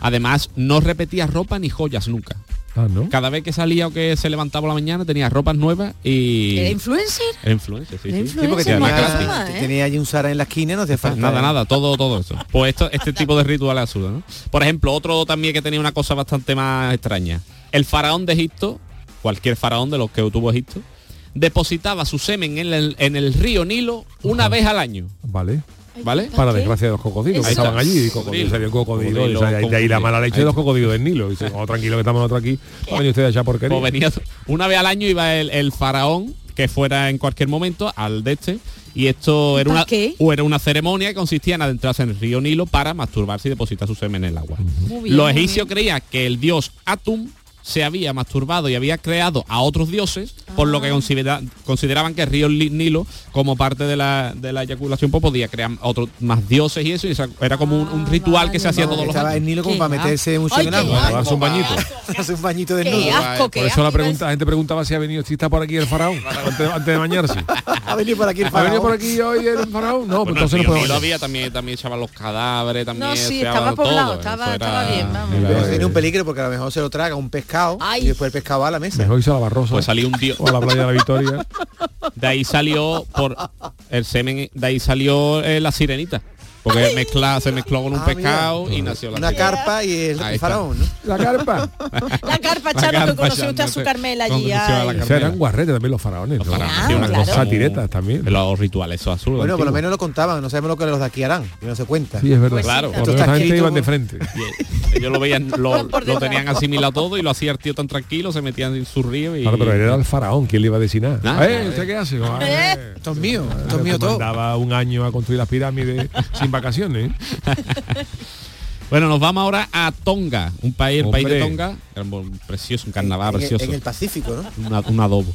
[SPEAKER 11] además no repetía ropa ni joyas nunca.
[SPEAKER 6] Ah,
[SPEAKER 11] Cada vez que salía o que se levantaba la mañana tenía ropas nuevas y...
[SPEAKER 9] ¿Era influencer?
[SPEAKER 11] Era influencer, sí, sí.
[SPEAKER 9] influencer,
[SPEAKER 11] Sí, porque tenía,
[SPEAKER 9] Montezuma,
[SPEAKER 11] claro.
[SPEAKER 9] ¿eh?
[SPEAKER 10] Tenía allí un Sara en la esquina, no hacía falta.
[SPEAKER 11] Nada, nada, todo, todo eso. Pues esto, este tipo de rituales absurdos, ¿no? Por ejemplo, otro también que tenía una cosa bastante más extraña. El faraón de Egipto, cualquier faraón de los que tuvo Egipto, depositaba su semen en el, en el río Nilo una vez al año.
[SPEAKER 6] Vale.
[SPEAKER 11] ¿Vale?
[SPEAKER 6] Para desgracia de los cocodrilos. Que estaban allí, y cocodrilos, cocodrilo, y
[SPEAKER 11] Cocodrilo,
[SPEAKER 6] sale- de ahí la mala leche de los cocodrilos del Nilo. Y dice, oh, tranquilo que estamos nosotros aquí, vayan ustedes allá porquería.
[SPEAKER 11] Pues venía una vez al año iba el, el faraón que fuera en cualquier momento al de este y esto era
[SPEAKER 9] ¿Para
[SPEAKER 11] una o era una ceremonia que consistía en adentrarse en el río Nilo para masturbarse y depositar su semen en el agua.
[SPEAKER 9] Muy
[SPEAKER 11] Los egipcios creían que el dios Atum se había masturbado y había creado a otros dioses, por lo que considera- consideraban que el río Nilo, como parte de la, de la eyaculación, pues podía crear otros más dioses y eso, y era como un, un ritual que se hacía todos los
[SPEAKER 10] Estaba
[SPEAKER 11] años.
[SPEAKER 10] el Nilo como para meterse mucho en agua.
[SPEAKER 6] Para darse un bañito.
[SPEAKER 10] Un bañito de
[SPEAKER 9] Qué
[SPEAKER 10] nudo.
[SPEAKER 9] asco, qué
[SPEAKER 6] Por eso la, pregunta, la gente preguntaba si ha venido, si está por aquí el faraón, antes, antes de bañarse.
[SPEAKER 10] Ha venido por aquí el
[SPEAKER 6] ¿Ha venido por
[SPEAKER 10] faraón.
[SPEAKER 6] aquí hoy el faraón? No, pues
[SPEAKER 11] Bueno,
[SPEAKER 6] entonces no podemos
[SPEAKER 11] Nilo había también, también echaban los cadáveres, también
[SPEAKER 9] No, sí, estaba
[SPEAKER 11] todo,
[SPEAKER 9] poblado,
[SPEAKER 11] eso
[SPEAKER 9] estaba- bien, vamos.
[SPEAKER 10] Tiene un peligro porque a lo mejor se lo traga un pescado y después el pescado va a la mesa.
[SPEAKER 6] Mejor hizo la barrosa.
[SPEAKER 11] Pues salió un dios.
[SPEAKER 6] O a la playa de la Victoria.
[SPEAKER 11] De ahí salió por el semen, de ahí salió eh, la sirenita. Porque mezcla, se mezcló con un
[SPEAKER 10] Ah,
[SPEAKER 11] pescado
[SPEAKER 10] mira.
[SPEAKER 11] y nació la
[SPEAKER 10] Una carpa y el,
[SPEAKER 11] Ahí
[SPEAKER 10] faraón, ¿no?
[SPEAKER 6] La carpa.
[SPEAKER 9] La carpa,
[SPEAKER 11] La
[SPEAKER 9] Charo, que conoció usted a su. Carmela allí.
[SPEAKER 6] eran guarretes también los faraones. ¿no?
[SPEAKER 11] faraones,
[SPEAKER 9] Ah,
[SPEAKER 11] sí, una
[SPEAKER 9] claro.
[SPEAKER 11] cosa
[SPEAKER 6] Satiretas también.
[SPEAKER 11] Los rituales, eso azul.
[SPEAKER 10] Bueno, por lo menos lo contaban, no sabemos lo que los de aquí harán, y no se cuenta.
[SPEAKER 6] Sí, es verdad.
[SPEAKER 11] Pues Claro.
[SPEAKER 6] Por gente iban de frente.
[SPEAKER 11] Y ellos lo veían, lo, lo tenían asimilado todo y lo hacía el tío tan tranquilo, se metían en su río y.
[SPEAKER 6] Claro, pero él era el faraón, ¿quién le iba a decir nada?
[SPEAKER 11] Nada.
[SPEAKER 6] ¿Eh? ¿Usted qué hace? Ah, eh.
[SPEAKER 10] Esto es mío, esto es mío todo.
[SPEAKER 6] Mandaba un año a construir las pirámides sin vacaciones.
[SPEAKER 11] Bueno, nos vamos ahora a Tonga, un país, el país de. Tonga, un precioso, un carnaval
[SPEAKER 10] En el-
[SPEAKER 11] precioso.
[SPEAKER 10] En el Pacífico, ¿no?
[SPEAKER 11] una- un adobo.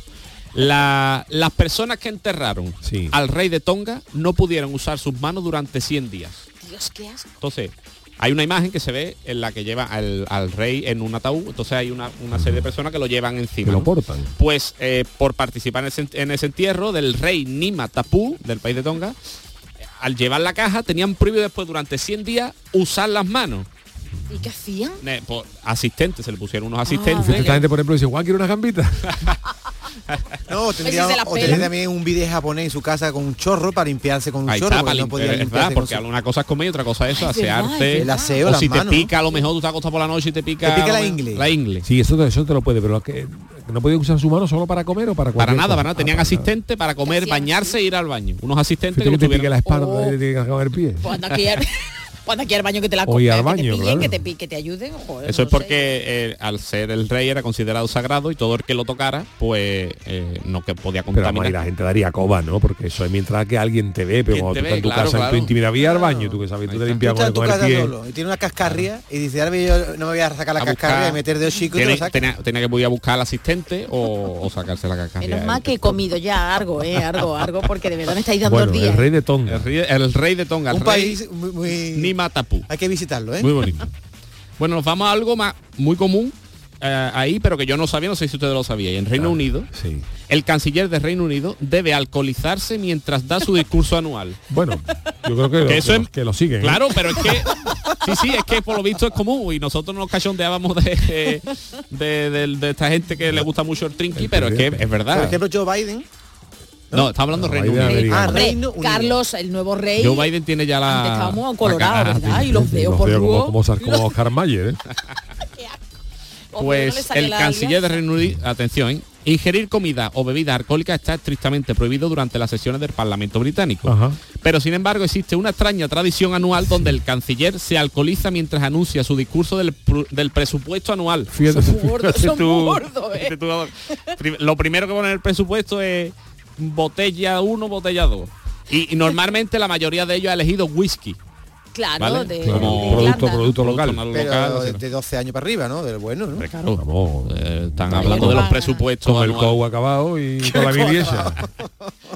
[SPEAKER 11] La- las personas que enterraron
[SPEAKER 6] Sí.
[SPEAKER 11] al rey de Tonga no pudieron usar sus manos durante 100 días.
[SPEAKER 9] Dios, qué asco.
[SPEAKER 11] Entonces, hay una imagen que se ve en la que lleva al, al rey en un ataúd. Entonces hay una, una serie de personas que lo llevan encima.
[SPEAKER 6] Que lo
[SPEAKER 11] ¿no?
[SPEAKER 6] portan.
[SPEAKER 11] Pues eh, por participar en ese, en ese entierro del rey Nima Tapu, del país de Tonga, al llevar la caja tenían prohibido después durante 100 días usar las manos.
[SPEAKER 9] ¿Y qué hacían?
[SPEAKER 11] Ne- por asistentes, se le pusieron unos
[SPEAKER 9] Ah,
[SPEAKER 11] asistentes.
[SPEAKER 6] Esta gente, por ejemplo, dice, Juan, quiere una gambita.
[SPEAKER 10] No, tendría, o tendría también un vídeo japonés en su casa con un chorro para limpiarse con un
[SPEAKER 11] Ahí
[SPEAKER 10] chorro.
[SPEAKER 11] está,
[SPEAKER 10] porque
[SPEAKER 11] para
[SPEAKER 10] no podía
[SPEAKER 11] limpiar, es verdad, porque una cosa es comer y otra cosa es eso, asearte.
[SPEAKER 9] es
[SPEAKER 10] El aseo,
[SPEAKER 11] o
[SPEAKER 10] las
[SPEAKER 11] si te pica, a lo mejor tú te acostas por la noche y te pica.
[SPEAKER 10] Te pica la ingle.
[SPEAKER 11] La ingle.
[SPEAKER 6] Sí, eso, eso te lo puede, pero lo que no podía usar su mano solo para comer o para
[SPEAKER 11] Para nada,
[SPEAKER 6] cosa?
[SPEAKER 11] para nada. Tenían
[SPEAKER 6] Ah, para nada.
[SPEAKER 11] asistentes para comer, bañarse e ir al baño. Unos asistentes
[SPEAKER 6] Fíjate
[SPEAKER 11] que
[SPEAKER 6] que te pique la
[SPEAKER 11] tuvieron.
[SPEAKER 6] espalda y te tiene que acabar el pie.
[SPEAKER 9] Pues cuando aquí al baño que te la comen, que te
[SPEAKER 6] baño,
[SPEAKER 9] pillen,
[SPEAKER 6] claro.
[SPEAKER 9] que te, que te ayuden. joder,
[SPEAKER 11] Eso
[SPEAKER 9] no
[SPEAKER 11] es porque eh, al ser el rey era considerado sagrado y todo el que lo tocara, pues eh, no que podía
[SPEAKER 6] Pero
[SPEAKER 11] contaminar.
[SPEAKER 6] y la gente daría coba, ¿no? Porque eso es mientras que alguien te ve, pero
[SPEAKER 11] ¿Quién
[SPEAKER 6] cuando
[SPEAKER 11] te
[SPEAKER 6] tú estás en tu
[SPEAKER 11] Claro,
[SPEAKER 6] casa, en tu intimidad, voy al baño, tú que sabes, tú te limpias con, con el pie.
[SPEAKER 10] solo y tiene una cascarria y dice, ahora yo no me voy a sacar la
[SPEAKER 11] A
[SPEAKER 10] cascarria
[SPEAKER 11] buscar-
[SPEAKER 10] y meter dedos chicos y lo
[SPEAKER 11] tenía, tenía que voy a buscar al asistente o, o sacarse la cascarilla.
[SPEAKER 9] Menos mal que he comido ya algo, eh, algo, algo, porque de verdad me estáis dando
[SPEAKER 6] Bueno,
[SPEAKER 9] días.
[SPEAKER 6] el rey de Tonga.
[SPEAKER 11] El rey, el rey de Tonga, el
[SPEAKER 10] Un
[SPEAKER 11] rey
[SPEAKER 10] país muy,
[SPEAKER 11] Tapu.
[SPEAKER 10] Hay que visitarlo, ¿eh?
[SPEAKER 11] Muy bonito. Bueno, nos vamos a algo más muy común eh, ahí, pero que yo no sabía, no sé si ustedes lo sabían. En Reino Unido,
[SPEAKER 6] Sí.
[SPEAKER 11] el canciller de Reino Unido debe alcoholizarse mientras da su discurso anual.
[SPEAKER 6] Bueno, yo creo que, lo,
[SPEAKER 11] eso
[SPEAKER 6] que
[SPEAKER 11] es-
[SPEAKER 6] que lo siguen. ¿eh?
[SPEAKER 11] Claro, pero es que sí, sí, es que por lo visto es común y nosotros nos cachondeábamos de, de, de- de esta gente que le gusta mucho el trinky, pero es que es
[SPEAKER 10] Por
[SPEAKER 11] verdad.
[SPEAKER 10] ejemplo, Joe Biden.
[SPEAKER 11] No, está hablando
[SPEAKER 6] No,
[SPEAKER 11] Reino Unido.
[SPEAKER 10] Ah, Unido.
[SPEAKER 9] Carlos, el nuevo rey.
[SPEAKER 11] Joe Biden tiene ya la.
[SPEAKER 9] Antes estábamos colorados, ¿verdad? Y los veo por
[SPEAKER 6] como, como, como Oscar Mayer, ¿eh?
[SPEAKER 11] Pues el canciller de. Reino Unido, atención, ¿eh? ingerir comida o bebida alcohólica está estrictamente prohibido durante las sesiones del Parlamento británico.
[SPEAKER 6] Ajá.
[SPEAKER 11] Pero sin embargo existe una extraña tradición anual donde el canciller se alcoholiza mientras anuncia su discurso del, del presupuesto anual.
[SPEAKER 6] Fíjate.
[SPEAKER 9] Gordos,
[SPEAKER 11] tú-
[SPEAKER 9] gordos, eh.
[SPEAKER 11] fíjate tú, prim- Lo primero que pone en el presupuesto es botella 1, botella 2. Y, y normalmente la mayoría de ellos ha elegido whisky.
[SPEAKER 9] Claro,
[SPEAKER 11] ¿vale?
[SPEAKER 9] de,
[SPEAKER 6] Claro,
[SPEAKER 9] de
[SPEAKER 6] producto, producto local.
[SPEAKER 11] más
[SPEAKER 10] Pero
[SPEAKER 11] local,
[SPEAKER 10] de,
[SPEAKER 11] así.
[SPEAKER 10] de 12 años para arriba, ¿no? Del bueno, ¿no?
[SPEAKER 11] Claro.
[SPEAKER 6] Vamos.
[SPEAKER 11] Eh, están hablando
[SPEAKER 9] no
[SPEAKER 11] de los presupuestos
[SPEAKER 6] Con el. COU acabado y con la mil y esa.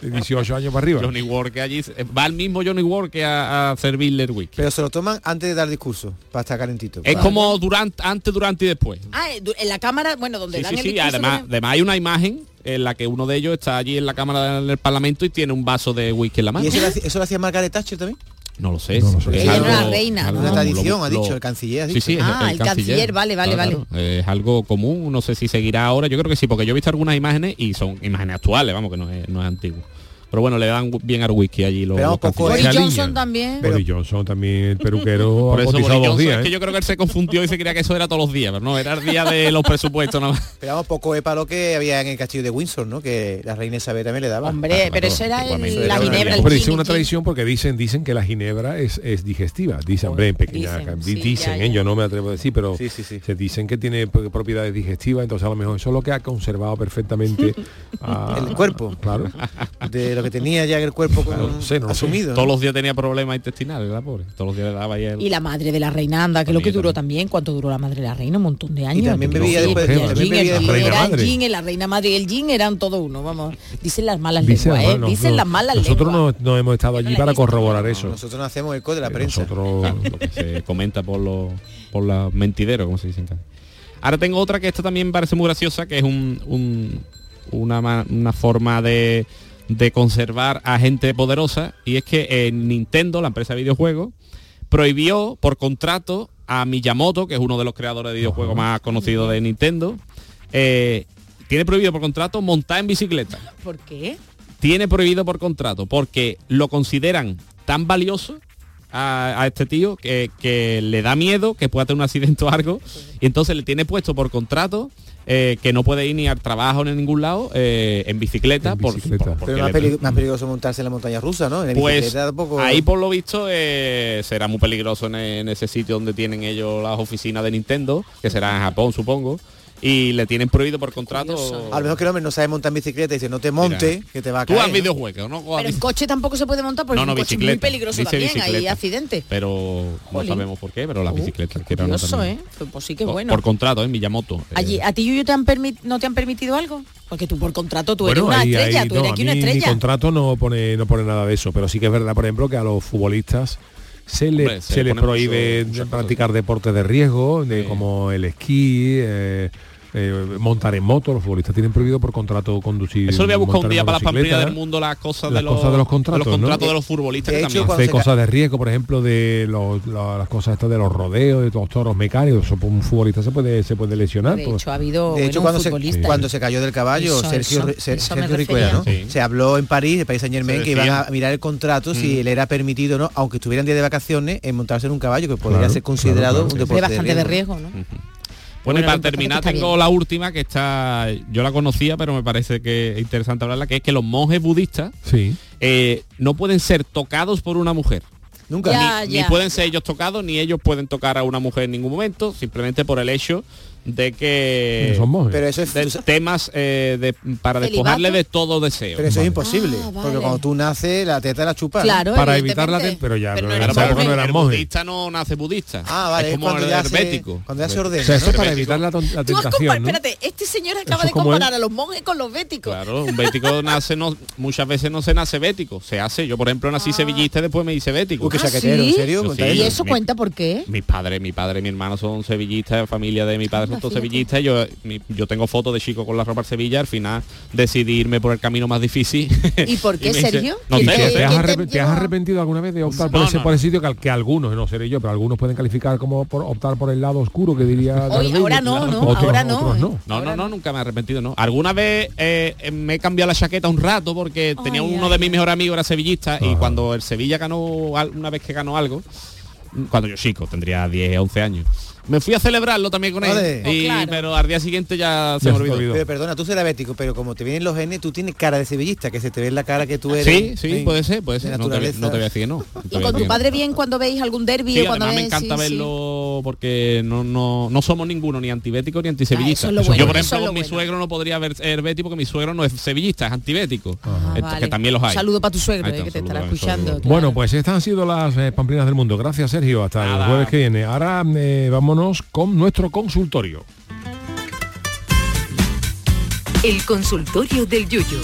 [SPEAKER 6] De 18 años para arriba.
[SPEAKER 11] Johnny Walker allí eh, va el mismo Johnny Walker a, a servirle el whisky.
[SPEAKER 10] Pero se lo toman antes de dar discurso, para estar calentito.
[SPEAKER 11] es como durante, antes, durante y después.
[SPEAKER 9] Ah, eh, en la cámara, bueno, donde
[SPEAKER 11] Sí,
[SPEAKER 9] dan
[SPEAKER 11] sí,
[SPEAKER 9] el
[SPEAKER 11] sí.
[SPEAKER 9] discurso
[SPEAKER 11] Además,
[SPEAKER 9] también.
[SPEAKER 11] además hay una imagen en la que uno de ellos está allí en la cámara del Parlamento y tiene un vaso de whisky en la mano.
[SPEAKER 10] ¿Y eso lo, hacía, eso lo hacía Margaret Thatcher también?
[SPEAKER 11] No lo sé.
[SPEAKER 6] No lo sé.
[SPEAKER 11] es
[SPEAKER 9] Ella
[SPEAKER 11] algo-
[SPEAKER 9] reina.
[SPEAKER 10] Una tradición,
[SPEAKER 11] lo-
[SPEAKER 10] ha dicho, el canciller ha dicho.
[SPEAKER 11] sí,
[SPEAKER 9] Ah, el canciller, vale, vale,
[SPEAKER 11] Claro, Es algo común, no sé si seguirá ahora, yo creo que sí, porque yo he visto algunas imágenes y son imágenes actuales, vamos, que no es, no es antiguo. Pero bueno, le dan bien al whisky allí los,
[SPEAKER 10] Pero
[SPEAKER 11] los.
[SPEAKER 9] Boris Johnson también.
[SPEAKER 6] Boris Johnson también, el peruquero,
[SPEAKER 11] Por eso Boris Johnson,
[SPEAKER 6] días.
[SPEAKER 11] es que
[SPEAKER 6] ¿eh?
[SPEAKER 11] yo creo que él se confundió y se creía que eso era todos los días, pero no, era el día de los presupuestos nada más.
[SPEAKER 10] Pero vamos, poco es para lo que había en el castillo de Windsor, ¿no? Que la reina Isabel también le daba.
[SPEAKER 9] Hombre,
[SPEAKER 11] Claro,
[SPEAKER 9] pero
[SPEAKER 11] claro,
[SPEAKER 9] eso era el- la ginebra,
[SPEAKER 6] dice
[SPEAKER 9] gin,
[SPEAKER 6] una tradición porque dicen dicen que la ginebra es, es digestiva. Dicen, hombre, en pequeña
[SPEAKER 9] Dicen,
[SPEAKER 6] di-
[SPEAKER 9] sí,
[SPEAKER 6] dicen,
[SPEAKER 9] ya,
[SPEAKER 6] ¿eh? yo no me atrevo a decir, pero
[SPEAKER 10] Sí, sí, sí.
[SPEAKER 6] se dicen que tiene propiedades digestivas, entonces a lo mejor eso es lo que ha conservado perfectamente a-
[SPEAKER 10] El cuerpo.
[SPEAKER 6] Claro.
[SPEAKER 10] De lo que tenía ya el cuerpo como asumido.
[SPEAKER 11] Todos los días tenía problemas intestinales, la pobre. Todos los días le daba ahí el...
[SPEAKER 9] Y la madre de la reina anda, que es lo que duró también, ¿cuánto duró la madre de la reina? Un montón de años. sí, bebía
[SPEAKER 10] también bebía
[SPEAKER 9] el
[SPEAKER 10] después.
[SPEAKER 9] gin,
[SPEAKER 10] La
[SPEAKER 9] la reina madre y el gin eran todo uno, vamos. Dicen las malas
[SPEAKER 6] Dice,
[SPEAKER 9] lenguas, ¿eh? Dicen
[SPEAKER 6] no-
[SPEAKER 9] las malas
[SPEAKER 6] nosotros
[SPEAKER 9] lenguas.
[SPEAKER 6] no, no hemos estado allí para corroborar eso.
[SPEAKER 10] Nosotros no hacemos eco de la prensa.
[SPEAKER 6] Nosotros
[SPEAKER 11] lo que se comenta por los por los mentideros, como se dicen. Ahora tengo otra que esta también parece muy graciosa, que es un, un- una, una forma de, de conservar a gente poderosa, y es que eh, Nintendo, la empresa de videojuegos, prohibió por contrato a Miyamoto, que es uno de los creadores de videojuegos más conocidos de Nintendo, eh, tiene prohibido por contrato montar en bicicleta.
[SPEAKER 9] ¿Por qué?
[SPEAKER 11] tiene prohibido por contrato porque lo consideran tan valioso a, a este tío que, que le da miedo que pueda tener un accidente o algo y entonces le tiene puesto por contrato eh, que no puede ir ni al trabajo ni a ningún lado eh, en bicicleta, por- por- porque
[SPEAKER 10] Pero más, peligroso montarse en la montaña rusa, ¿no? En la
[SPEAKER 11] pues
[SPEAKER 10] bicicleta tampoco...
[SPEAKER 11] ahí por lo visto eh, será muy peligroso en, en ese sitio donde tienen ellos las oficinas de Nintendo, que será en Japón supongo, y le tienen prohibido por contrato.
[SPEAKER 10] A lo mejor que el hombre no sabe montar en bicicleta y dice, no te monte, que te va a
[SPEAKER 11] Tú
[SPEAKER 10] caer.
[SPEAKER 11] haz
[SPEAKER 10] ¿no?
[SPEAKER 11] videojuegos, ¿no?
[SPEAKER 9] Pero en coche tampoco se puede montar porque
[SPEAKER 11] No,
[SPEAKER 9] es
[SPEAKER 11] no,
[SPEAKER 9] un coche muy
[SPEAKER 11] bicicleta.
[SPEAKER 9] peligroso
[SPEAKER 11] Dice
[SPEAKER 9] también, hay accidentes.
[SPEAKER 11] Pero no
[SPEAKER 9] Jolín.
[SPEAKER 11] sabemos por qué, pero las bicicletas que eran
[SPEAKER 9] Curioso,
[SPEAKER 11] también.
[SPEAKER 9] ¿eh? Pues, pues sí que
[SPEAKER 11] Por-
[SPEAKER 9] bueno.
[SPEAKER 11] Por contrato, en Miyamoto. eh,
[SPEAKER 9] Allí, ¿A ti Yuyu, te han no te han permitido algo? Porque tú por contrato, tú eres
[SPEAKER 6] Bueno,
[SPEAKER 9] una
[SPEAKER 6] ahí-
[SPEAKER 9] estrella,
[SPEAKER 6] ahí
[SPEAKER 9] tú eres aquí una
[SPEAKER 6] mí Mi
[SPEAKER 9] estrella.
[SPEAKER 6] contrato no pone, no pone nada de eso, pero sí que es verdad, por ejemplo, que a los futbolistas se, le,
[SPEAKER 11] Hombre, se
[SPEAKER 6] se
[SPEAKER 11] le
[SPEAKER 6] les prohíbe
[SPEAKER 11] mucho-
[SPEAKER 6] practicar deportes de riesgo, de, como el esquí, eh, eh, montar en moto. Los futbolistas tienen prohibido por contrato conducir.
[SPEAKER 11] Eso lo voy a buscar un día para las
[SPEAKER 6] motocicleta.
[SPEAKER 11] pamplinas del mundo, las cosas
[SPEAKER 6] Las
[SPEAKER 11] de los,
[SPEAKER 6] cosas de los contratos,
[SPEAKER 11] de los,
[SPEAKER 6] ¿no?
[SPEAKER 11] contratos de los futbolistas.
[SPEAKER 6] Hace cosas de riesgo, por ejemplo, de los- la- las cosas estas de los rodeos, de los toros mecánicos. Eso, un futbolista se puede se puede lesionar.
[SPEAKER 9] De
[SPEAKER 6] pues.
[SPEAKER 9] hecho, ha habido
[SPEAKER 10] De hecho,
[SPEAKER 9] bueno,
[SPEAKER 10] cuando se,
[SPEAKER 9] futbolista.
[SPEAKER 10] cuando se cayó del caballo,
[SPEAKER 9] Eso,
[SPEAKER 10] Sergio,
[SPEAKER 9] eso,
[SPEAKER 10] Sergio ¿no? Se habló en París, de Paris Saint Germain, que iban a mirar el contrato si
[SPEAKER 11] Mm.
[SPEAKER 10] él era permitido, ¿no? Aunque estuvieran día de vacaciones, en montarse en un caballo, que podría
[SPEAKER 6] Claro,
[SPEAKER 10] ser considerado
[SPEAKER 6] claro, claro,
[SPEAKER 10] un deporte
[SPEAKER 9] bastante de riesgo, ¿no?
[SPEAKER 11] Bueno, y para terminar tengo
[SPEAKER 9] bien.
[SPEAKER 11] la última que está, yo la conocía, pero me parece que es interesante hablarla, que es que los monjes budistas
[SPEAKER 6] Sí.
[SPEAKER 11] eh, no pueden ser tocados por una mujer.
[SPEAKER 10] Nunca.
[SPEAKER 9] Ya,
[SPEAKER 11] ni,
[SPEAKER 9] ya.
[SPEAKER 11] ni pueden ser ellos tocados, ni ellos pueden tocar a una mujer en ningún momento, simplemente por el hecho de que
[SPEAKER 6] Son monjes.
[SPEAKER 10] Pero eso es-
[SPEAKER 11] de temas eh, de- para despojarle de todo deseo.
[SPEAKER 10] Pero eso es imposible,
[SPEAKER 9] Ah,
[SPEAKER 10] porque
[SPEAKER 9] vale.
[SPEAKER 10] cuando tú naces, la teta la chupa. ¿no?
[SPEAKER 9] Claro,
[SPEAKER 6] para evitar la ten- pero ya
[SPEAKER 9] Pero
[SPEAKER 6] no,
[SPEAKER 9] no
[SPEAKER 6] época
[SPEAKER 9] monje.
[SPEAKER 6] no eran
[SPEAKER 11] el
[SPEAKER 6] monjes.
[SPEAKER 11] budista no nace budista.
[SPEAKER 10] Ah, vale,
[SPEAKER 11] es como
[SPEAKER 10] cuando
[SPEAKER 11] el
[SPEAKER 10] ya se-
[SPEAKER 11] herbético.
[SPEAKER 10] cuando ya se ordena,
[SPEAKER 6] O sea, eso es
[SPEAKER 10] ¿no?
[SPEAKER 6] para evitar la, la tentación, ¿no?
[SPEAKER 9] Espérate, este señor acaba de comparar
[SPEAKER 6] es.
[SPEAKER 9] a los monjes con los béticos.
[SPEAKER 11] Claro, un bético nace no, muchas veces no se nace bético, se hace. Yo por ejemplo nací sevillista y después me hice bético.
[SPEAKER 9] Ah.
[SPEAKER 10] ¿en serio?
[SPEAKER 9] ¿Y eso cuenta por qué?
[SPEAKER 11] Mi padre, mi padre mi hermano son sevillistas, familia de mi padre
[SPEAKER 9] fíjate.
[SPEAKER 11] sevillistas. Yo, yo tengo fotos de chico con la ropa al Sevilla, al final decidí irme por el camino más difícil.
[SPEAKER 9] ¿Y por qué,
[SPEAKER 11] hice-
[SPEAKER 9] Sergio?
[SPEAKER 11] No
[SPEAKER 9] ¿Quién
[SPEAKER 11] sé,
[SPEAKER 9] te-
[SPEAKER 11] no
[SPEAKER 6] ¿Te,
[SPEAKER 11] sé.
[SPEAKER 6] has arrepentido alguna vez de optar por,
[SPEAKER 11] No,
[SPEAKER 6] ese,
[SPEAKER 11] no.
[SPEAKER 6] por ese sitio que, que algunos, no seré yo, pero algunos pueden calificar como por optar por el lado oscuro que diría
[SPEAKER 9] Hoy, ahora no, ¿no?
[SPEAKER 6] Otros-
[SPEAKER 9] ahora no.
[SPEAKER 6] otros
[SPEAKER 9] ¿eh?
[SPEAKER 6] no.
[SPEAKER 11] No, no, no, nunca me he arrepentido, ¿no? Alguna vez eh, me he cambiado la chaqueta un rato porque tenía uno
[SPEAKER 9] ay,
[SPEAKER 11] de mis mejores amigos era sevillista y cuando el Sevilla ganó, una vez que ganó algo, cuando yo chico, tendría 10, 11 años, me fui a celebrarlo también con él. Y-
[SPEAKER 9] Oh, claro.
[SPEAKER 11] Pero al día siguiente ya se
[SPEAKER 6] Ya
[SPEAKER 11] me olvidó.
[SPEAKER 10] Pero perdona, tú serás bético, pero como te vienen los genes, tú tienes cara de sevillista, que se te ve en la cara que tú eres.
[SPEAKER 11] Sí, sí, puede ser, puede
[SPEAKER 10] de
[SPEAKER 11] ser. No te, no te voy a decir que no. No
[SPEAKER 9] ¿Y con tu padre bien cuando veis algún derbi
[SPEAKER 11] Sí,
[SPEAKER 9] o cuando
[SPEAKER 11] además me encanta
[SPEAKER 9] sí, sí.
[SPEAKER 11] verlo porque no, no, no somos ninguno, ni antibético ni.
[SPEAKER 9] Ah, es bueno,
[SPEAKER 11] Yo, por ejemplo, con mi
[SPEAKER 9] bueno.
[SPEAKER 11] suegro no podría ver ser bético porque mi suegro no es sevillista, es antibético.
[SPEAKER 9] Ah,
[SPEAKER 11] Esto,
[SPEAKER 9] vale.
[SPEAKER 11] Que también los hay.
[SPEAKER 9] Un saludo para tu suegro, eh, que te estará escuchando.
[SPEAKER 6] Bueno, pues estas han sido las eh, pamplinas del mundo. Gracias, Sergio. Hasta el jueves que viene. Ahora eh, con nuestro consultorio.
[SPEAKER 2] El consultorio del Yuyo.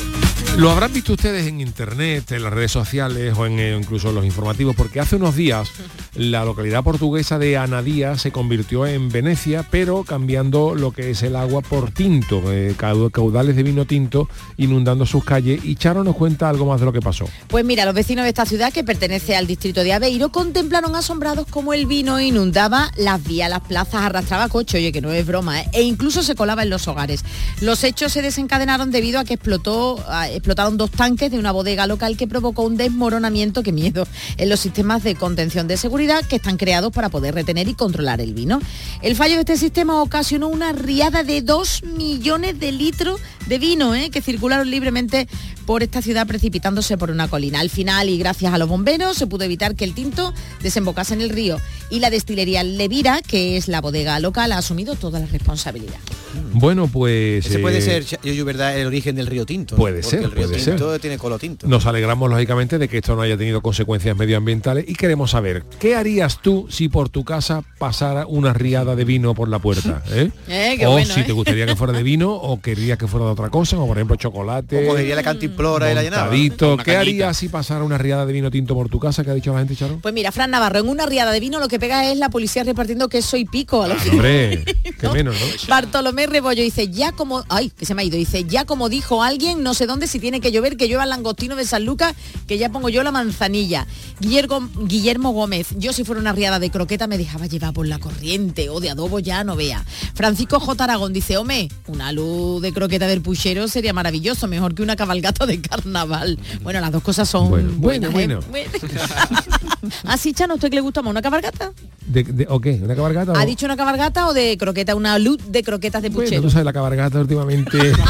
[SPEAKER 6] Lo habrán visto ustedes en internet, en las redes sociales o en, eh, incluso en los informativos, porque hace unos días la localidad portuguesa de Anadía se convirtió en Venecia, pero cambiando lo que es el agua por tinto, eh, cau- caudales de vino tinto inundando sus calles. Y Charo nos cuenta algo más de lo que pasó.
[SPEAKER 9] Pues mira, los vecinos de esta ciudad, que pertenece al distrito de Aveiro, contemplaron asombrados como el vino inundaba las vías, las plazas, arrastraba coche, oye, que no es broma, ¿eh? e incluso se colaba en los hogares. Los hechos se desencadenaron debido a que explotó, a- explotaron dos tanques de una bodega local que provocó un desmoronamiento, que miedo, en los sistemas de contención de seguridad que están creados para poder retener y controlar el vino. El fallo de este sistema ocasionó una riada de 2 millones de litros de vino, ¿eh? que circularon libremente por esta ciudad precipitándose por una colina. Al final, y gracias a los bomberos, se pudo evitar que el tinto desembocase en el río. y la destilería Levira, que es la bodega local, ha asumido toda la responsabilidad.
[SPEAKER 6] Bueno, pues...
[SPEAKER 10] Ese puede
[SPEAKER 6] eh,
[SPEAKER 10] ser, yo, ¿verdad?, el origen del río Tinto.
[SPEAKER 6] Puede ser,
[SPEAKER 10] el río
[SPEAKER 6] puede
[SPEAKER 10] Tinto
[SPEAKER 6] ser.
[SPEAKER 10] tiene colo tinto.
[SPEAKER 6] Nos alegramos lógicamente de que esto no haya tenido consecuencias medioambientales y queremos saber, ¿qué harías tú si por tu casa pasara una riada de vino por la puerta? ¿eh?
[SPEAKER 9] Eh, qué
[SPEAKER 6] o
[SPEAKER 9] bueno,
[SPEAKER 6] si
[SPEAKER 9] ¿eh?
[SPEAKER 6] te gustaría que fuera de vino o querías que fuera de otra cosa, como por ejemplo chocolate.
[SPEAKER 10] O cogería la cantimplora y la llenaba.
[SPEAKER 6] ¿Qué harías si pasara una riada de vino tinto por tu casa? ¿Qué ha dicho la gente, Charo?
[SPEAKER 9] Pues mira, Fran Navarro, en una riada de vino lo que pega es la policía repartiendo queso y pico a los
[SPEAKER 6] Hombre, qué menos, ¿no?
[SPEAKER 9] Bartolomé Rebollo dice, ya como, ay, que se me ha ido, dice, ya como dijo alguien, no sé dónde, si tiene que llover, que llueva el langostino de San Lucas, que ya pongo yo la manzanilla. Guillermo, Guillermo Gómez, yo si fuera una riada de croqueta me dejaba llevar por la corriente, o de adobo ya no vea. Francisco J. Aragón dice, hombre, una luz de croqueta del puchero sería maravilloso, mejor que una cabalgata de carnaval. Bueno, las dos cosas son
[SPEAKER 6] Bueno,
[SPEAKER 9] buenas,
[SPEAKER 6] bueno,
[SPEAKER 9] ¿eh?
[SPEAKER 6] bueno.
[SPEAKER 9] Así, Chano, ¿a usted qué le gusta más? ¿Una cabalgata?
[SPEAKER 6] ¿De, de- ¿O qué? ¿Una cabalgata? o-
[SPEAKER 9] ¿Ha dicho una cabalgata o de croqueta? Una luz de croquetas de
[SPEAKER 6] Bueno,
[SPEAKER 9] puchero.
[SPEAKER 6] tú sabes, la cabalgata últimamente...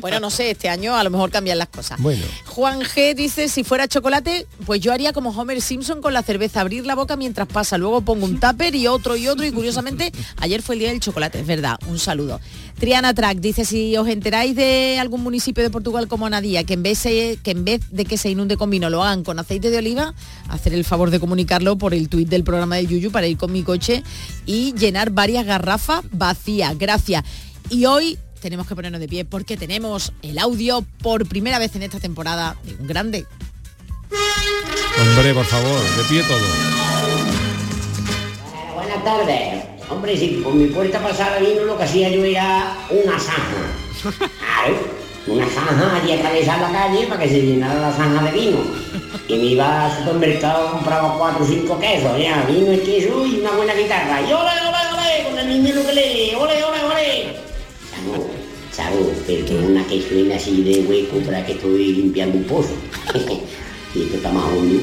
[SPEAKER 9] Bueno, no sé, este año a lo mejor cambian las cosas.
[SPEAKER 6] bueno.
[SPEAKER 9] Juan G dice, si fuera chocolate, pues yo haría como Homer Simpson con la cerveza, abrir la boca mientras pasa, luego pongo un tupper y otro y otro y curiosamente ayer fue el día del chocolate, es verdad, un saludo. Triana Track dice, si os enteráis de algún municipio de Portugal como Nadía, que en vez, se- que en vez de que se inunde con vino lo hagan con aceite de oliva, hacer el favor de comunicarlo por el tuit del programa de Yuyu para ir con mi coche y llenar varias garrafas vacías. Gracias. Y hoy tenemos que ponernos de pie porque tenemos el audio por primera vez en esta temporada de un grande.
[SPEAKER 6] Hombre, por favor, de pie todo.
[SPEAKER 18] Buenas tardes. Hombre, si por mi puerta pasara vino, lo que hacía yo era una zanja. Una zanja allí atravesar la calle para que se llenara la zanja de vino. Y me iba al supermercado, compraba cuatro o cinco quesos, ya, vino y queso y una buena guitarra. Y ole, ole, ole, con el niño que le, ole, ole, ole. Chavo, chavo, perdona que suene así de hueco para que estoy limpiando un pozo. y esto está más hondo.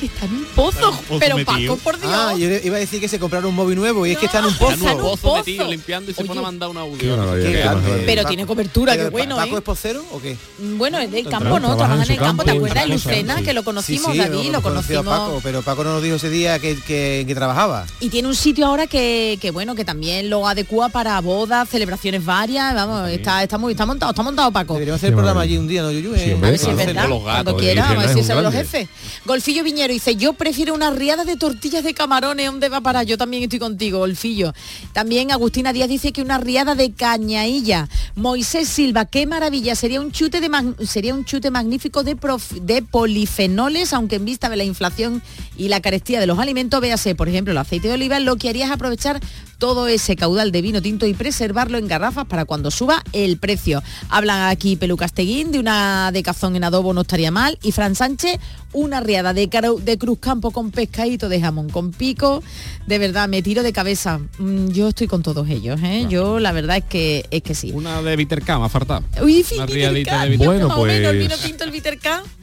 [SPEAKER 9] Que está en un pozo, pero Paco, por Dios.
[SPEAKER 10] Ah, yo iba a decir que se compraron un móvil nuevo y es que está en un pozo.
[SPEAKER 9] Está en un pozo.
[SPEAKER 11] metido limpiando y se pone a mandar un audio.
[SPEAKER 6] Qué
[SPEAKER 10] qué.
[SPEAKER 9] Pero tiene cobertura,
[SPEAKER 10] Pero,
[SPEAKER 9] qué bueno,
[SPEAKER 10] ¿Paco
[SPEAKER 9] ¿eh?
[SPEAKER 10] es pocero o qué?
[SPEAKER 9] Bueno, es del campo, ¿no? Trabaja en
[SPEAKER 6] en
[SPEAKER 9] el campo, ¿te acuerdas?
[SPEAKER 6] muchas
[SPEAKER 9] Lucena, que lo conocimos,
[SPEAKER 10] sí,
[SPEAKER 9] David, lo conocimos.
[SPEAKER 10] Paco, pero Paco no nos dijo ese día que, que, que trabajaba.
[SPEAKER 9] Y tiene un sitio ahora que, que, bueno, que también lo adecua para bodas, celebraciones varias, vamos, está, está muy, está montado, está montado Paco.
[SPEAKER 10] Deberíamos hacer el programa allí un día, ¿no, Yuyu? Eh,
[SPEAKER 9] A ver si es verdad, cuando quiera, a ver si es los jefes. Golfillo Viñero dice, yo prefiero una riada de tortillas de camarones, ¿dónde va para? Yo también estoy contigo, Golfillo. También Agustina Díaz dice que una riada de cañailla. Moisés Silva, qué maravilla, sería un chute de sería un chute magnífico de, de polifenoles, aunque en vista de la inflación y la carestía de los alimentos, véase, por ejemplo, el aceite de oliva, lo que haría es aprovechar todo ese caudal de vino tinto y preservarlo en garrafas para cuando suba el precio. Hablan aquí Pelu Casteguín de una de cazón en adobo no estaría mal y Fran Sánchez una riada de, de cruzcampo con pescadito de jamón con pico. De verdad, me tiro de cabeza. Mm, Yo estoy con todos ellos, ¿eh? Yo la verdad es que es que sí.
[SPEAKER 11] Una de Vitercam, ha faltado.
[SPEAKER 9] Uy,
[SPEAKER 11] Una riadita de.
[SPEAKER 6] Bueno,
[SPEAKER 9] menos, el
[SPEAKER 6] pues-
[SPEAKER 9] vino tinto, el.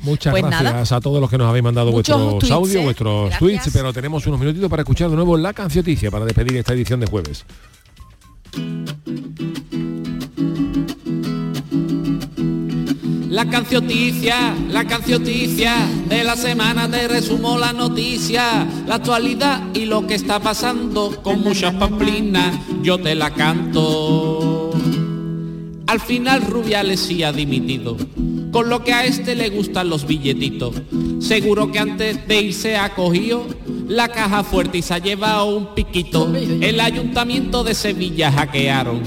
[SPEAKER 6] Muchas
[SPEAKER 9] Pues
[SPEAKER 6] gracias
[SPEAKER 9] nada.
[SPEAKER 6] a todos los que nos habéis mandado
[SPEAKER 9] Muchos
[SPEAKER 6] vuestros
[SPEAKER 9] tweets,
[SPEAKER 6] audios,
[SPEAKER 9] ¿eh?
[SPEAKER 6] vuestros
[SPEAKER 9] Gracias.
[SPEAKER 6] tweets, pero tenemos unos minutitos para escuchar de nuevo la cancioticia para despedir esta edición de jueves.
[SPEAKER 11] La cancioticia, la cancioticia de la semana te resumo la noticia, la actualidad y lo que está pasando con muchas pamplinas, yo te la canto. Al final Rubiales sí ha dimitido, con lo que a este le gustan los billetitos. Seguro que antes de irse ha cogido la caja fuerte y se ha llevado un piquito. El ayuntamiento de Sevilla hackearon,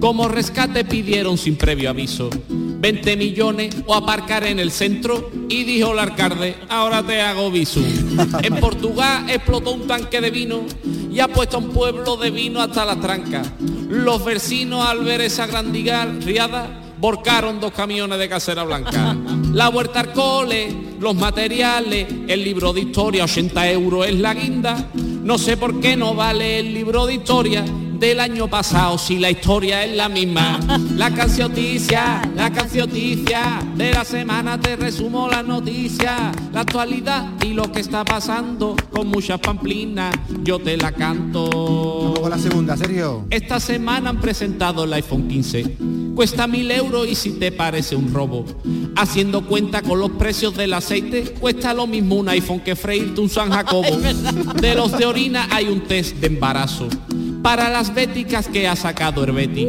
[SPEAKER 11] como rescate pidieron sin previo aviso. 20 millones o aparcar en el centro y dijo el alcalde, ahora te hago visum. En Portugal explotó un tanque de vino y ha puesto un pueblo de vino hasta la tranca. Los vecinos al ver esa grandigal riada volcaron dos camiones de casera blanca. La vuelta al cole, los materiales, el libro de historia, 80 euros es la guinda. No sé por qué no vale el libro de historia del año pasado si la historia es la misma. La cancioticia, la cancioticia de la semana te resumo la noticia, la actualidad y lo que está pasando con muchas pamplinas, yo te la canto.
[SPEAKER 10] Vamos con la segunda, Sergio.
[SPEAKER 11] Esta semana han presentado el iPhone 15 cuesta mil euros y si te parece un robo. Haciendo cuenta con los precios del aceite, cuesta lo mismo un iPhone que freírte un San Jacobo. De los de orina hay un test de embarazo para las béticas que ha sacado Herbeti.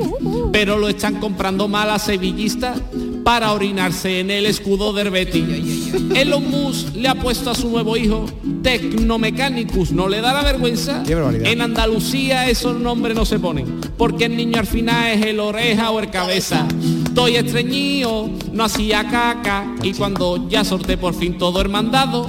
[SPEAKER 11] Pero lo están comprando mal a sevillistas para orinarse en el escudo de Herbeti. Elon Musk le ha puesto a su nuevo hijo Tecnomechanicus. ¿No le da la vergüenza? En Andalucía esos nombres no se ponen, porque el niño al final es el oreja o el cabeza. Estoy estreñido, no hacía caca, y cuando ya sorté por fin todo el mandado,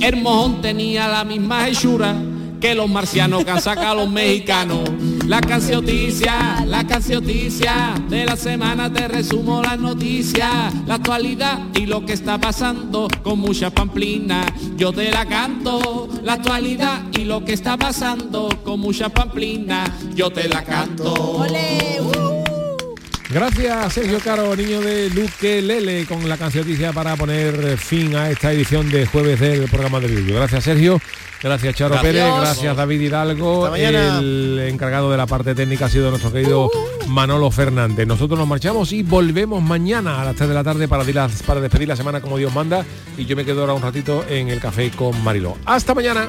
[SPEAKER 11] el mojón tenía la misma hechura que los marcianos que han sacado los mexicanos. La cancioticia, la cancioticia, de la semana te resumo las noticias, la actualidad y lo que está pasando con mucha pamplina. Yo te la canto, la actualidad y lo que está pasando con mucha pamplina. Yo te la canto.
[SPEAKER 6] Gracias Sergio Caro, niño de Luque Lele, con la cancioticia para poner fin a esta edición de jueves del programa de vídeo. Gracias Sergio, gracias Charo
[SPEAKER 10] Gracias.
[SPEAKER 6] Pérez, gracias David Hidalgo. El encargado de la parte técnica ha sido nuestro querido Manolo Fernández. Nosotros nos marchamos y volvemos mañana a las 3 de la tarde para, dir- para despedir la semana como Dios manda. Y yo me quedo ahora un ratito en el café con Mariló. Hasta mañana.